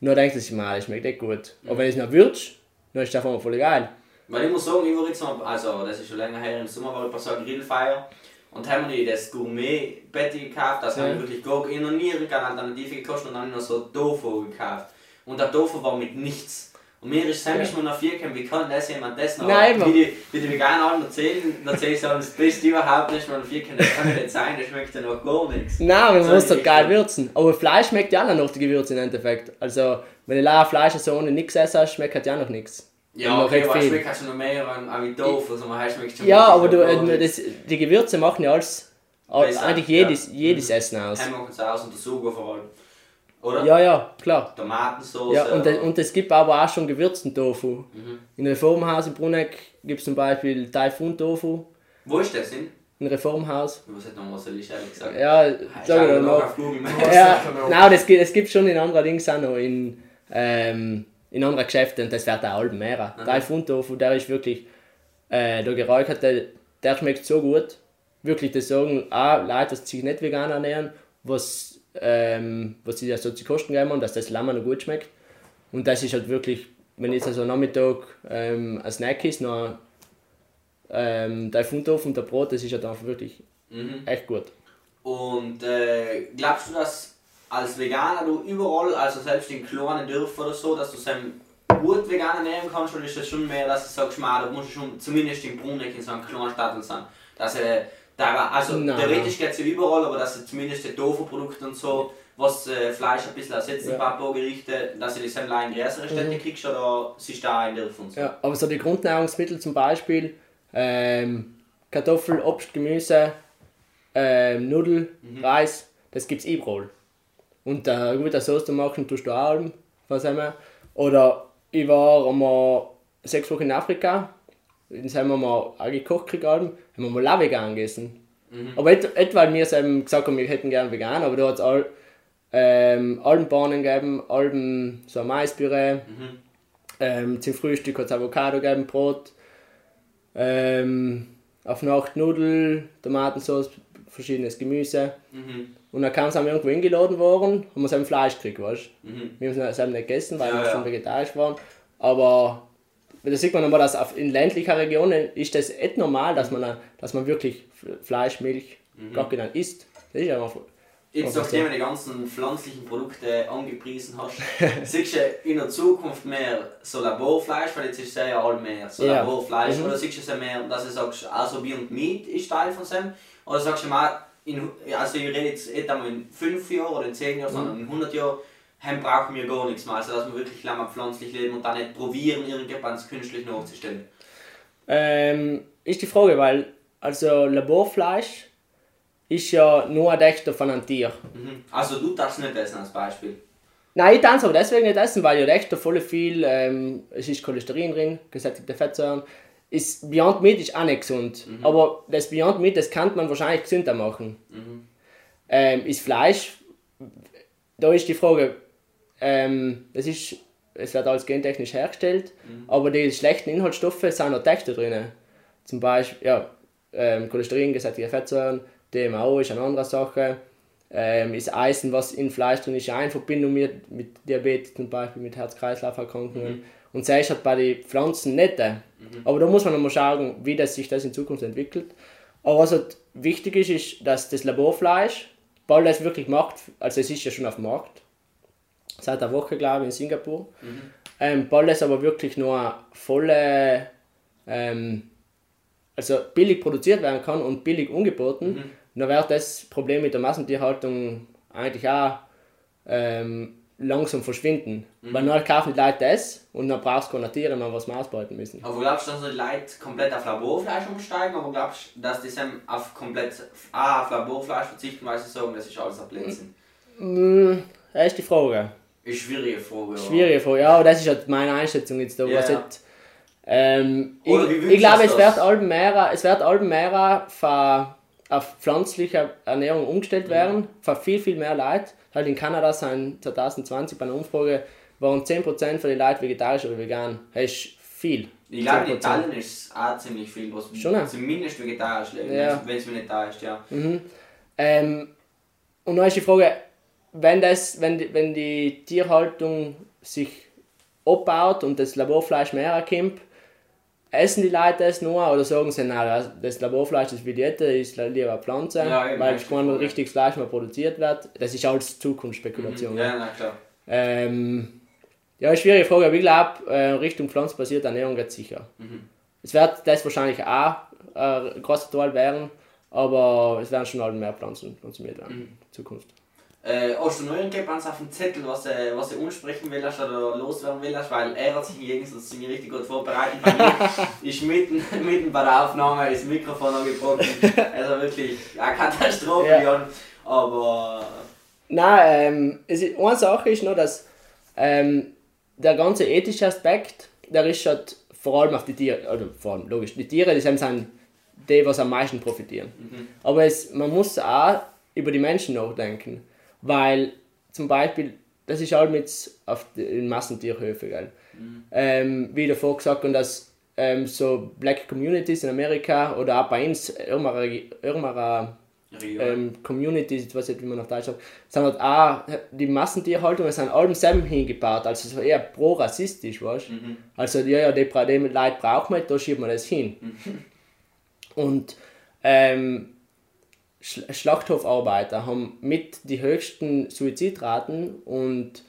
dann denkst du sich mal, das schmeckt echt gut. Aber wenn du es noch würzt, dann ist das einfach voll geil. Weil ich muss sagen, ich war jetzt mal, also das ist schon länger her, im Sommer war ich bei so einer Grillfeier und haben wir das Gourmet-Betty gekauft, das habe Ja. ich wirklich gar, ich noch nie eine Alternative gekostet und dann habe ich noch so Tofu gekauft. Und der Tofu war mit nichts. Und mir ist selbst mal nach vier wie kann das jemand das noch? Nein, wie die, wie die Veganer erzählen, erzählen sie das Beste überhaupt nicht, weil nach vier das kann ja nicht sein, das schmeckt ja noch gar nichts. Nein, man So muss in doch geil würzen. Aber Fleisch schmeckt ja auch noch die Gewürze im Endeffekt. Also, wenn du leider Fleisch so ohne nichts essen, schmeckt halt ja noch nichts. Ja, okay, aber es viel. schmeckt halt schon noch mehr an, an wie Tofu, also man schmeckt schon Ja, aber du, äh, das, die Gewürze machen ja alles, all- Besser, eigentlich ja. jedes, jedes Essen aus. Machen sie aus und der Sugo vor allem. Oder? Ja, ja, klar. Tomatensauce. Ja, und, oder- und es gibt aber auch schon gewürzten Tofu. Mhm. In Reformhaus in Bruneck gibt es zum Beispiel Taifun Tofu. Wo ist das hin? In Reformhaus. Ich weiß nicht noch, was ist, ehrlich gesagt. Ja, Ich sag ich schaue dir noch noch. Ja, nein, das gibt, es gibt schon in anderen Dings auch noch in, ähm, in anderen Geschäften und das wird auch halb mehr. Taifun Tofu, der ist wirklich, äh, der geräucherte, der schmeckt so gut. Wirklich, das sagen auch Leute, die sich nicht vegan ernähren, was, ähm, was sie da so zu kosten geben und dass das Lamm noch gut schmeckt. Und das ist halt wirklich, wenn jetzt also am Nachmittag ähm, ein Snack ist, noch ähm, Taifun Tofu und der Brot, das ist halt einfach wirklich Mhm. echt gut. Und äh, glaubst du, dass als Veganer du überall, also selbst in kleinen Dörfern oder so, dass du es gut vegan ernähren kannst, oder ist das schon mehr, dass du sagst, man, da musst du schon zumindest in Bruneck in so einem kleinen Stadtel sein? Dass, äh, also Nein. theoretisch geht es ja überall, aber dass du zumindest die Tofu-Produkte und so, was äh, Fleisch ein bisschen ersetzt, Ja. ein paar Gerichte, dass du die Semmel in größere Städte kriegst, oder siehst du da in Dörfern und so? Ja, aber so die Grundnahrungsmittel zum Beispiel, ähm, Kartoffel, Obst, Gemüse, ähm, Nudel, Reis, das gibt's überall. Und äh, gute Soße machen tust du auch, was wir. Oder ich war einmal sechs Wochen in Afrika, dann haben wir mal auch gekocht gekriegt, haben wir mal auch vegan gegessen. Aber et, etwa weil wir eben gesagt haben, wir hätten gern vegan, aber da hat es all, ähm, Albenbohnen gegeben, Alben, so ein Maispüree. Ähm, zum Frühstück hat es Avocado gegeben, Brot. Ähm, auf Nacht Nudeln, Tomatensauce, verschiedenes Gemüse. Mhm. Und dann kam es haben wir irgendwo eingeladen worden, haben wir eben Fleisch gekriegt, weißt? Mhm. Wir haben es nicht gegessen, weil Ja, wir ja. schon vegetarisch waren. Aber da sieht man nochmal, dass in ländlichen Regionen ist das echt normal, dass man, dass man wirklich Fleisch, Milch, Mhm. genau isst. Das ist einfach Jetzt, nachdem du die ganzen pflanzlichen Produkte angepriesen hast, siehst du in der Zukunft mehr so Laborfleisch, weil jetzt ist es ja all mehr so Ja. Laborfleisch, Mhm. oder siehst du es mehr, dass du sagst, also Beyond Meat ist Teil von dem, oder sagst du mal, in, also ich rede jetzt nicht einmal in 5 Jahren oder in 10 Jahren, sondern in 100 Jahren, Hem brauchen wir gar nichts mehr. Also dass wir wirklich lange pflanzlich leben und dann nicht probieren, irgendwas künstlich nachzustellen. Ähm, ist die Frage, weil also Laborfleisch ist ja nur ein Dächter von einem Tier. Mhm. Also du darfst nicht essen als Beispiel. Nein, ich darf es aber deswegen nicht essen, weil ja Dächter voll viel, ähm, es ist Cholesterin drin, gesättigte Fettsäuren. Ist Beyond Meat ist auch nicht gesund. Aber das Beyond Meat, das kann man wahrscheinlich gesünder machen. Ähm, ist Fleisch, da ist die Frage, ähm, das ist, es wird alles gentechnisch hergestellt, aber die schlechten Inhaltsstoffe sind noch Dächter drin. Zum Beispiel, ja, ähm, Cholesterin, gesättigte Fettsäuren, DMAO ist eine andere Sache. Ähm, ist Eisen, was in Fleisch drin ist, auch in Verbindung mit, mit Diabetes zum Beispiel, mit Herz-Kreislauf-Erkrankungen. Und das ist halt bei den Pflanzen nicht. Aber da muss man nochmal schauen, wie das sich das in Zukunft entwickelt. Aber was halt wichtig ist, ist, dass das Laborfleisch, bald das wirklich macht, also es ist ja schon auf dem Markt, seit einer Woche glaube ich in Singapur, ähm, bald das aber wirklich nur volle, ähm, also billig produziert werden kann und billig angeboten, dann wird das Problem mit der Massentierhaltung eigentlich auch ähm, langsam verschwinden. Weil dann kaufen die Leute das und dann brauchst du keine Tiere mehr, was wir ausbeuten müssen. Aber glaubst du, dass die Leute komplett auf Laborfleisch umsteigen? Aber glaubst du, dass die dann auf komplett ah, auf Laborfleisch verzichten, weil sie sagen, das ist alles ein Blödsinn? Mm, Das ist die Frage. Ist eine schwierige Frage. Schwierige Frage. Ja, aber das ist halt meine Einschätzung jetzt da. Ja, was ja. jetzt, ähm, ich, ich glaube, es wird allem mehr, es wird allem mehr von, auf pflanzliche Ernährung Mhm. umgestellt werden, von viel, viel mehr Leute. Halt in Kanada sind 2020 bei einer Umfrage waren 10% von den Leuten vegetarisch oder vegan. Das ist viel. Ich glaube, in 10%. Italien ist es auch ziemlich viel, was Schon, ja. zumindest vegetarisch leben, Ja. wenn es mir nicht da ist, ja. Ähm, und dann ist die Frage, wenn, das, wenn, die, wenn die Tierhaltung sich abbaut und das Laborfleisch mehr kommt, essen die Leute das nur oder sagen sie, nein, das- Laborfleisch, das Diät, ist lieber Pflanze, Ja, eben, weil ist kein richtiges Fleisch mehr produziert wird. Das ist alles Zukunftsspekulation. Ja, na klar. Ähm, ja, eine schwierige Frage, aber ich glaube, äh, Richtung pflanzenbasierte Ernährung geht sicher. Es wird das wahrscheinlich auch äh, ein großer Teil werden, aber es werden schon halt mehr Pflanzen konsumiert werden in Zukunft. Äh, hast du noch irgendjemand auf dem Zettel, was du, was du ansprechen willst oder loswerden willst? Weil er hat sich zu mir richtig gut vorbereitet. Bei mir ist mitten, mitten bei der Aufnahme das Mikrofon angebrochen. Also wirklich eine Katastrophe, Ja. Jan. Aber Nein, ähm, es ist, eine Sache ist nur, dass ähm, der ganze ethische Aspekt, der ist halt vor allem auf die Tiere, oder vor allem logisch, die Tiere, die sind die, was am meisten profitieren. Aber es, man muss auch über die Menschen nachdenken, weil zum Beispiel, das ist halt mit auf die, in Massentierhöfe, gell? Ähm, wie davor gesagt, und dass ähm, so Black Communities in Amerika oder auch bei uns, ärmere, ärmere ähm, Communities, ich weiß nicht, wie man auf Deutsch sagt, sind halt auch die Massentierhaltung, sind allem selben hingebaut, also so eher pro-rassistisch, weißt Mhm. Also, ja, ja, die, die Leute braucht man, da schiebt man das hin. Und ähm, Schlachthofarbeiter haben mit die höchsten Suizidraten und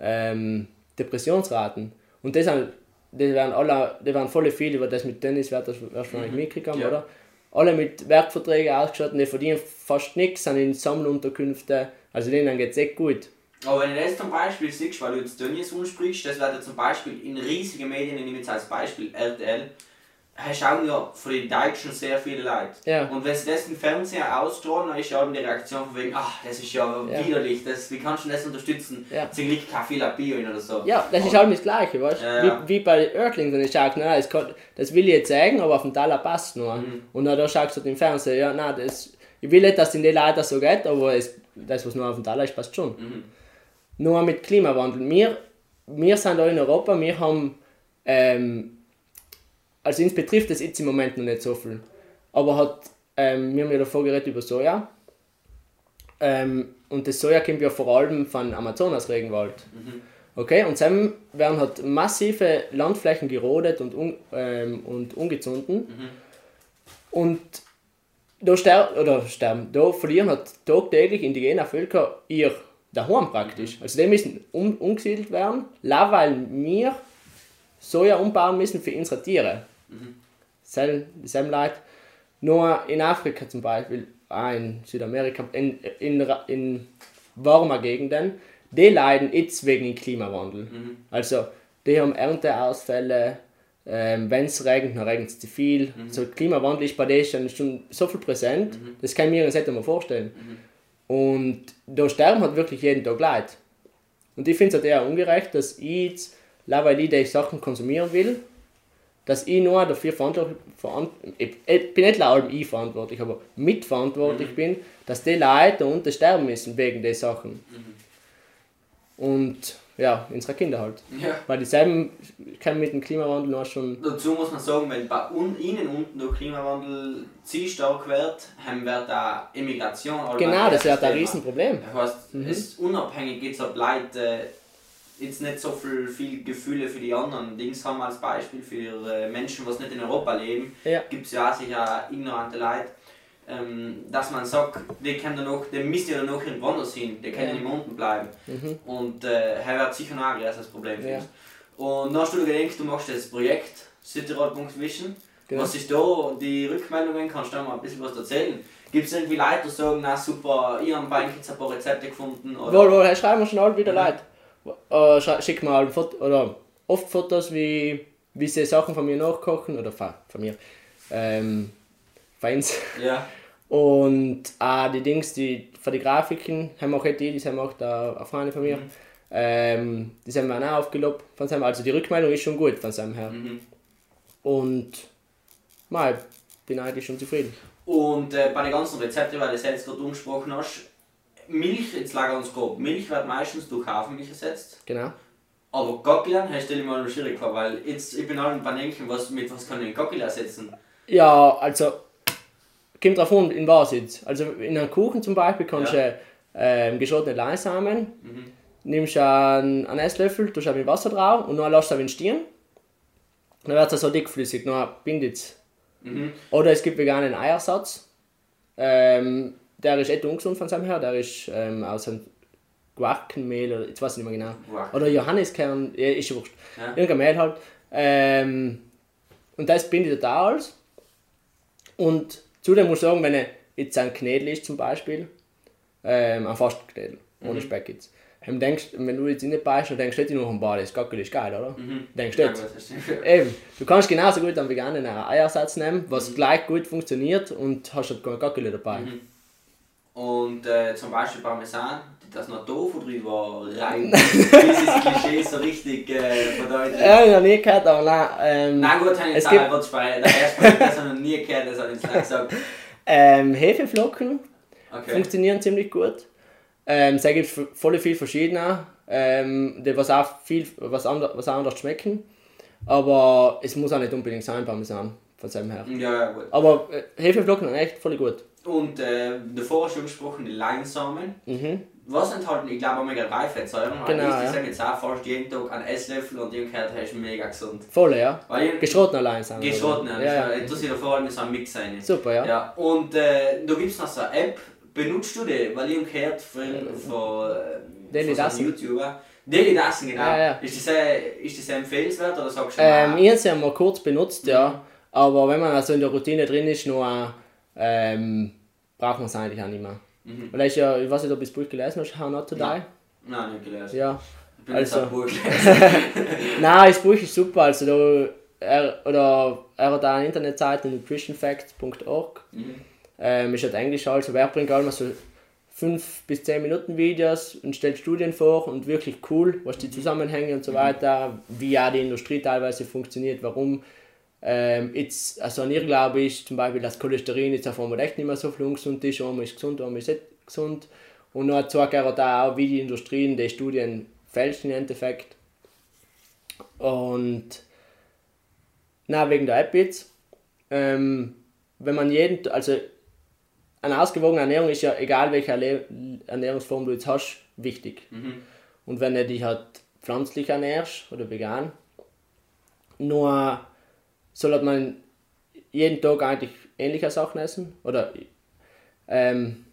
ähm, Depressionsraten. Und das, sind, die werden alle, die werden voll viel über das mit Tennis, wird das wahrscheinlich mitgekriegt, Ja. oder? Alle mit Werkverträgen ausgestattet, die verdienen fast nichts, sind in Sammelunterkünfte, also denen geht es echt gut. Aber wenn du das zum Beispiel siehst, weil du jetzt Tönnies ansprichst, das wird ja zum Beispiel in riesigen Medien, ich nehme jetzt als Beispiel RTL, schauen ja von den Deutschen sehr viele Leute. Ja. Und wenn sie das im Fernseher ausstrahlen, dann ist ja eben die Reaktion von wegen, ach, das ist ja, Ja. widerlich, das, wie kannst du das unterstützen? Ja. Zum Glück kein viel Bio oder so. Ja, das ist halt das Gleiche, weißt du? Ja. Wie, wie bei Earthlings, wenn ich sage, nein, das, kann, das will ich jetzt sagen, aber auf dem Taler passt nur. Mhm. Und dann da sagst du im Fernsehen, ja, nein, das, ich will nicht, dass in den Leuten so geht, aber es, das, was nur auf dem Taler ist, passt schon. Mhm. Nur mit Klimawandel. Wir, wir sind da in Europa, wir haben, ähm, also uns betrifft das jetzt im Moment noch nicht so viel. Aber hat, ähm, wir haben ja davor geredet über Soja. Ähm, und das Soja kommt ja vor allem von Amazonas-Regenwald. Okay, und dann werden halt massive Landflächen gerodet und, un, ähm, und ungezündet. Und da sterben, oder sterben, da verlieren halt tagtäglich indigene Völker ihr daheim praktisch. Also die müssen um, umgesiedelt werden, weil wir Soja umbauen müssen für unsere Tiere. Sel- Dieselben Leute. Nur in Afrika zum Beispiel, auch in Südamerika, in, in, in warmer Gegenden, die leiden jetzt wegen dem Klimawandel. Mhm. Also, die haben Ernteausfälle, ähm, wenn es regnet, dann regnet es zu viel. Mhm. So, Klimawandel ist bei denen schon, schon so viel präsent, das kann ich mir jetzt nicht einmal vorstellen. Mhm. Und da sterben halt wirklich jeden Tag Leute. Und ich finde es halt eher ungerecht, dass ich jetzt, weil ich die Sachen konsumieren will, dass ich nur dafür verantwortlich veran ich, bin nicht allem ich verantwortlich, aber mitverantwortlich bin, dass die Leute unten sterben müssen wegen den Sachen. Und ja, unsere Kinder halt. Ja. Weil dieselben können mit dem Klimawandel noch schon. Dazu muss man sagen, wenn bei un ihnen unten der Klimawandel zu stark wird, haben wir da Immigration. Genau, das wäre ein. Riesenproblem. Das heißt, es ist unabhängig jetzt ob Leute jetzt nicht so viel, viel Gefühle für die anderen Dings haben als Beispiel für Menschen, die nicht in Europa leben, Ja. gibt es ja auch sicher ignorante Leute, ähm, dass man sagt, die können dann noch, die müssen ja noch irgendwo anders hin, die können Ja. nicht im unten bleiben. Und äh, er wird sicher noch ein großes Problem für Ja. Und dann hast du gedacht, du machst das Projekt Südtirol.vision. Genau. Was ist da die Rückmeldungen? Kannst du da mal ein bisschen was erzählen? Gibt es irgendwie Leute, die sagen, na super, ich habe jetzt ein paar Rezepte gefunden? Oder? Wohl, wohl, schreiben wir schon alle wieder Mhm. Leute. Äh, schick mir halt Foto, oder oft Fotos, wie, wie sie Sachen von mir nachkochen, oder von, von mir, ähm, Feins. Ja. Und auch die Dings, die für die Grafiken, haben auch die, die haben auch da eine Freundin von mir. Ähm, die sind wir auch aufgelobt von seinem, also die Rückmeldung ist schon gut von seinem her. Mhm. Und mal, bin eigentlich schon zufrieden. Und äh, bei den ganzen Rezepten, weil du es jetzt gerade angesprochen hast, Milch, jetzt lag uns grob, Milch wird meistens durch Hafermilch ersetzt. Genau. Aber Gockeln, hey, stell dir mal schwierig vor, weil jetzt, ich bin halt beim Denken, was, mit was kann ich Gockel ersetzen? Ja, also kommt drauf an, in was jetzt. Also in einem Kuchen zum Beispiel kannst Ja. du ähm, geschortene Leinsamen, Mhm. nimmst einen, einen Esslöffel, tust ein Wasser drauf und dann lässt du es stehen. Dann wird es so dickflüssig, dann bindet es. Mhm. Oder es gibt veganen Eiersatz. Ähm, der ist echt ungesund von seinem her, der ist ähm, aus einem Guarkenmehl oder jetzt weiß ich nicht mehr genau. Guark. Oder Johanniskern, ja, ist ja wurscht. Ja. Irgendein Mehl halt. Ähm, und das bindet total alles. Und zudem muss ich sagen, wenn er jetzt ein Knädel ist zum Beispiel, ähm, ein Fastknädel, Mhm. ohne Speck jetzt. Dann denkst, wenn du jetzt reinbeißt, dann denkst du nicht nur am Bad, das Gackel ist geil, oder? Denkst du Ja, stimmt. Eben, du kannst genauso gut einen veganen Eiersatz nehmen, Mhm. was gleich gut funktioniert und hast halt kein Gackel dabei. Mhm. Und äh, zum Beispiel Parmesan, das noch Tofu drin war, rein. Dieses Klischee so richtig äh, verdeutlicht. Ja, ich habe nie gehört, aber nein. Ähm, Na gut, habe ich es jetzt gibt- bei der ersten Mal, das habe ich noch nie gehört, das habe ich nicht gesagt. ähm, Hefeflocken Okay. funktionieren ziemlich gut. Ähm, es gibt f- voll viel verschiedene, ähm, die was auch viel was, ander, was auch anders schmecken. Aber es muss auch nicht unbedingt sein, Parmesan, von seinem her. Ja, ja, gut. Aber äh, Hefeflocken sind echt voll gut. Und äh, davor schon gesprochen, die Leinsamen. Mhm. Was enthalten, ich glaube, Omega-3-Fettsäuren. Genau, ich ja. sage jetzt auch fast jeden Tag einen Esslöffel und ich gehört, das ist mega gesund. Voll, ja. Weil ich, Geschroten allein sind. Geschroten, Ja, ja. ja. Ich tue sie da vor allem so einen Mix rein. Super, ja. Ja, und äh, da gibt es noch so eine App, benutzt du die? Weil ich gehört von, von, äh, Daily von so YouTuber. Daily Dassen, genau. Ja, ja. Ist, das sehr, ist das empfehlenswert oder sagst du Ähm, mal, ich habe sie mal kurz benutzt, ja. Aber wenn man also in der Routine drin ist, nur, ähm, braucht man es eigentlich auch nicht mehr. Mhm. Weil ich ja, ich weiß nicht, ob du das Buch gelesen hast, How Not to Die. Nein. Nein, nicht gelesen. Ja. Ich bin also- jetzt ein Buch. Nein, das Buch ist super. Also da, er, oder, er hat auch eine Internetseite, nutritionfacts.org. Mhm. Ähm, ist halt Englisch, also wer bringt allem so 5 bis 10 Minuten Videos und stellt Studien vor und wirklich cool, was die Zusammenhänge und so weiter, wie auch die Industrie teilweise funktioniert, warum ähm, jetzt, also an ihr glaube ich zum Beispiel, dass Cholesterin jetzt auf einmal echt nicht mehr so viel ungesund ist, einmal ist gesund, einmal ist nicht gesund. Und dann zeigt er da auch, wie die Industrien die Studien fälschen im Endeffekt. Und na wegen der App jetzt, ähm, wenn man jeden, also eine ausgewogene Ernährung ist ja, egal welche Ernährungsform du jetzt hast, wichtig. Mhm. Und wenn du dich halt pflanzlich ernährst oder vegan, nur soll man jeden Tag eigentlich ähnliche Sachen essen. Oder ähm,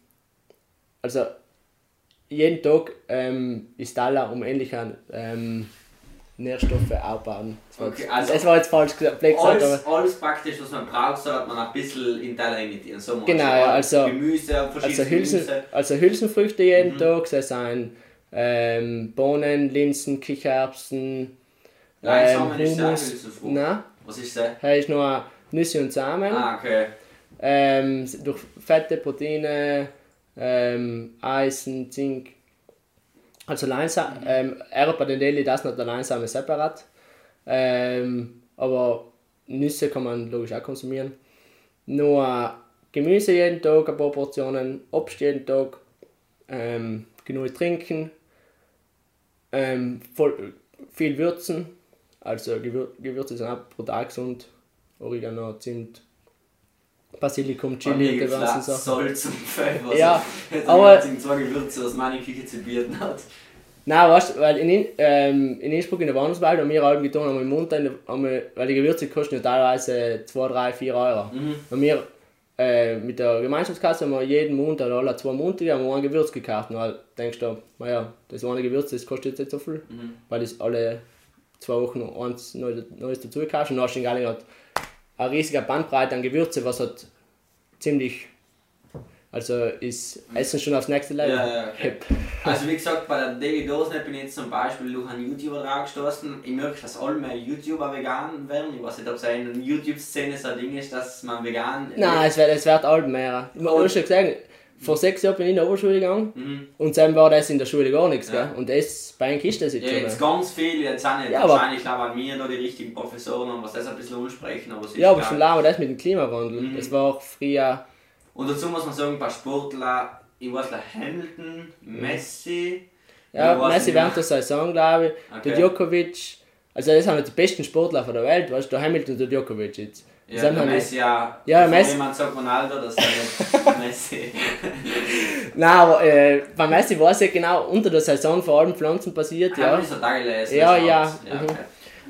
also jeden Tag ähm, ist Teller um ähnliche ähm, Nährstoffe aufbauen. Okay, jetzt, also das war jetzt falsch gesagt, gesagt, Alles, alles praktisch, was man braucht, sollte man ein bisschen in Teller imitieren. So Genau, ja, also- Gemüse, also, Hülsen, Gemüse. also Hülsenfrüchte jeden Tag, das sind ähm, Bohnen, Linsen, Kichererbsen, Leinsamen ähm. Hülsenfrucht. Nein, Was ist das? hier ist nur Nüsse und Samen. Ah, okay. Ähm, durch Fette, Proteine, ähm, Eisen, Zink. Also Leinsamen, ähm, er bei den Daily das noch der Leinsamen separat. Ähm, aber Nüsse kann man logisch auch konsumieren. Nur Gemüse jeden Tag, ein paar Portionen, Obst jeden Tag, ähm, genug trinken, ähm, voll, viel würzen. Also Gewür Gewürze sind auch brutal gesund. Oregano, Zimt, Basilikum, Chili, die ganzen Sachen. Salz und Pfeffer. Ja, Jetzt aber-. Ich zwei Gewürze, was meine Küche bieten hat. Nein, weißt du, weil in, In- ähm, in Innsbruck in der Wohnungswelt haben wir halb getan, haben wir im Mund, haben wir, weil die Gewürze kosten ja teilweise 2, 3, 4 Euro. Mhm. Und wir äh, mit der Gemeinschaftskasse haben wir jeden Monat oder alle zwei Monate haben wir ein Gewürz gekauft. Und halt denkst du, naja, das eine Gewürz das kostet jetzt nicht so viel, Mhm. weil das alle zwei Wochen noch eins Neues, Neues dazu gekauft und dann hast du in Galling halt eine riesige Bandbreite an Gewürze, was halt ziemlich, also ist Essen schon aufs nächste Level. Ja, ja, okay. Also wie gesagt, bei der Daily Dosen bin ich jetzt zum Beispiel durch einen YouTuber drauf gestoßen. Ich merke, dass alle mehr YouTuber vegan werden. Ich weiß nicht, ob es in der YouTube-Szene so ein Ding ist, dass man vegan... Nein, es wird, es wird alt mehr. Ich habe schon gesagt, vor sechs Jahren bin ich in der Oberschule gegangen Mhm. und dann war das in der Schule gar nichts. Ja. Gell? Und das, bei einem ist das jetzt Ja, schon. jetzt ganz viel, jetzt auch nicht. Ja, aber- Wahrscheinlich glaube an mir da die richtigen Professoren und was das ein bisschen ansprechen, aber Ja, aber schon lange das mit dem Klimawandel. Mhm. Es war auch früher. Und dazu muss man sagen, bei Sportlern, ich weiß nicht, Hamilton, Messi... Ja, Messi während der Saison, glaube ich. Okay. Der Djokovic. Also, das sind die besten Sportler von der Welt, weißt du? Der Hamilton und der Djokovic jetzt. Das Ja, der Messi ja. Ja, Messi- jemand sagt Ronaldo, das ist Messi. Nein, aber äh, bei Messi weiß ich genau, unter der Saison vor allem Pflanzen passiert, Ja. ja. Da gelesen. Ja, das ja, ja mhm. okay.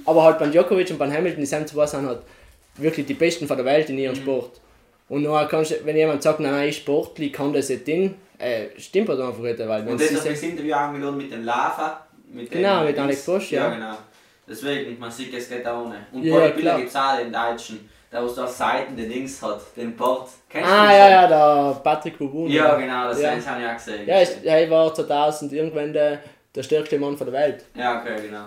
Aber halt beim Djokovic und beim Hamilton, die sind zwei sind halt wirklich die Besten von der Welt in Mhm. ihrem Sport. Und dann kannst du, wenn jemand sagt, nein, ich sportlich kann das nicht hin, äh, stimmt halt einfach nicht, weil Und das sagen, das Interview angeladen mit dem Lava. Mit Genau, dem mit Alex Bosch, ja. Ja, genau. Deswegen, man sieht, es geht auch ohne. Und Ja, Bodybuilder gibt es auch den Deutschen, der was da Seiten den Dings hat, den Bord. Kennst du ah ja, ja, der Patrick Bubun. Ja, genau, das Ja. habe ich auch gesehen. Ja, ist, er war 2000 irgendwann der, der stärkste Mann von der Welt. ja okay, genau.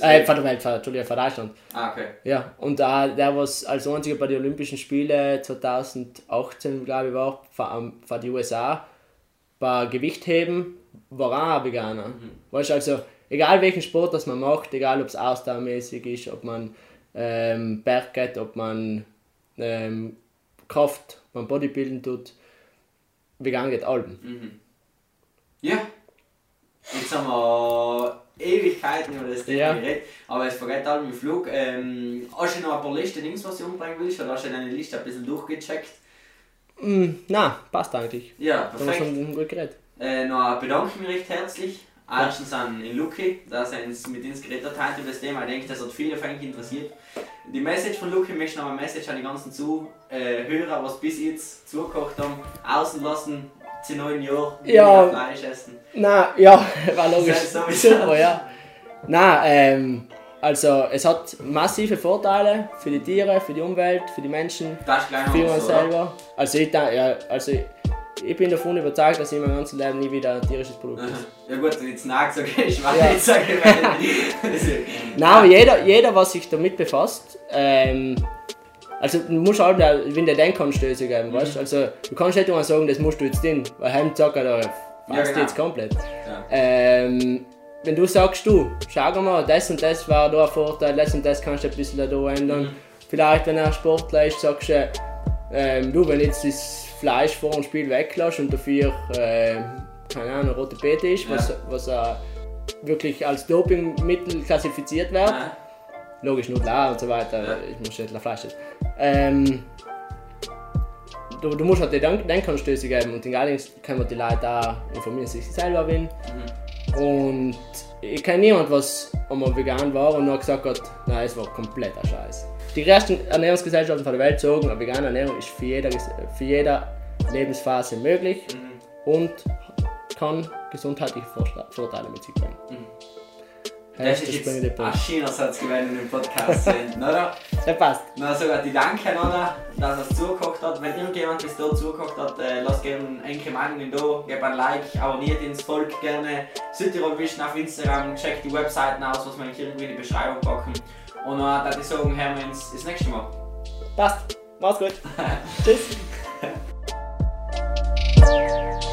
Äh, von der Welt, von, Entschuldigung, von Deutschland. ah, okay. Ja, und da, der was als einziger bei den Olympischen Spielen 2018, glaube ich, war, von, von den USA, bei Gewichtheben, war auch ein Veganer. Weißt du, also, egal welchen Sport das man macht, egal ob es ausdauermäßig ist, ob man ähm, Berg geht, ob man ähm, Kraft beim Bodybuilden tut, vegan geht allem. Mhm. Ja. Jetzt haben wir Ewigkeiten über das Thema Ja. geredet, aber es vergeht allem im Flug. Ähm, hast du noch ein paar Liste Dings, was du umbringen willst, oder hast du deine Liste ein bisschen durchgecheckt? Mm, na, passt eigentlich. Ja, Da haben wir perfekt. schon gut geredet. Äh, noch bedanke ich mich recht herzlich. Erstens an den Luki, dass er uns mit uns geredet hat über das Thema. Ich denke, das hat viele von euch interessiert. Die Message von Luki möchte noch eine Message an die ganzen Zuhörer, was bis jetzt zugekocht haben, außen lassen, zu neun Jahren Ja. Fleisch essen. Na, ja, war logisch. Ist sowieso. Super, ja. Na, ähm, also es hat massive Vorteile für die Tiere, für die Umwelt, für die Menschen, für uns selber. Also ich, da- ja, also ich bin davon überzeugt, dass ich in meinem ganzen Leben nie wieder ein tierisches Produkt esse. Ja gut, jetzt Nag sage, ich weiß Ja. nicht sagen. Nein, aber jeder, jeder, was sich damit befasst, ähm, also du musst halt, wenn der Denkanstöße geben, weißt du? Also du kannst nicht immer sagen, das musst du jetzt hin, weil heim sagt er, passt Ja, genau. jetzt komplett. Ja. Ähm, wenn du sagst, du, schau mal, das und das war da ein Vorteil, das und das kannst du ein bisschen da ändern. Mhm. Vielleicht, wenn er ein Sportler ist, sagst du, ähm, du, wenn jetzt das Fleisch vor dem Spiel weglässt und dafür, äh, keine Ahnung, rote Beete ist, was, Ja. was äh, wirklich als Dopingmittel klassifiziert wird, Ja. logisch Nutella und so weiter, Ja. ich muss nicht Fleisch essen. Ähm, du, du musst halt die Denk Denkanstöße geben und in Gallings können die Leute auch informieren sich selber bin. Mhm. Und ich kenne niemand, was einmal vegan war und nur gesagt hat, nein, es war kompletter Scheiß. Die ersten Ernährungsgesellschaften von der Welt sagen, eine vegane Ernährung ist für jede, für jede Lebensphase möglich mhm. und kann gesundheitliche Vorteile mit sich bringen. Mhm. Das, das ist das jetzt ein Schienersatz gewesen in dem Podcast, oder? Das passt. Na, sogar die Danke, oder? Dass er es zugeguckt hat. Wenn irgendjemand bis da zugeguckt hat, äh, lasst gerne einen Meinungen da, gebt ein Like, abonniert ins Volk gerne Südtirol Vision auf Instagram, checkt die Webseiten aus, was wir hier irgendwie in die Beschreibung packen. Und dann würde ich sagen, hören wir uns das nächste Mal. Passt. Mach's gut. Tschüss.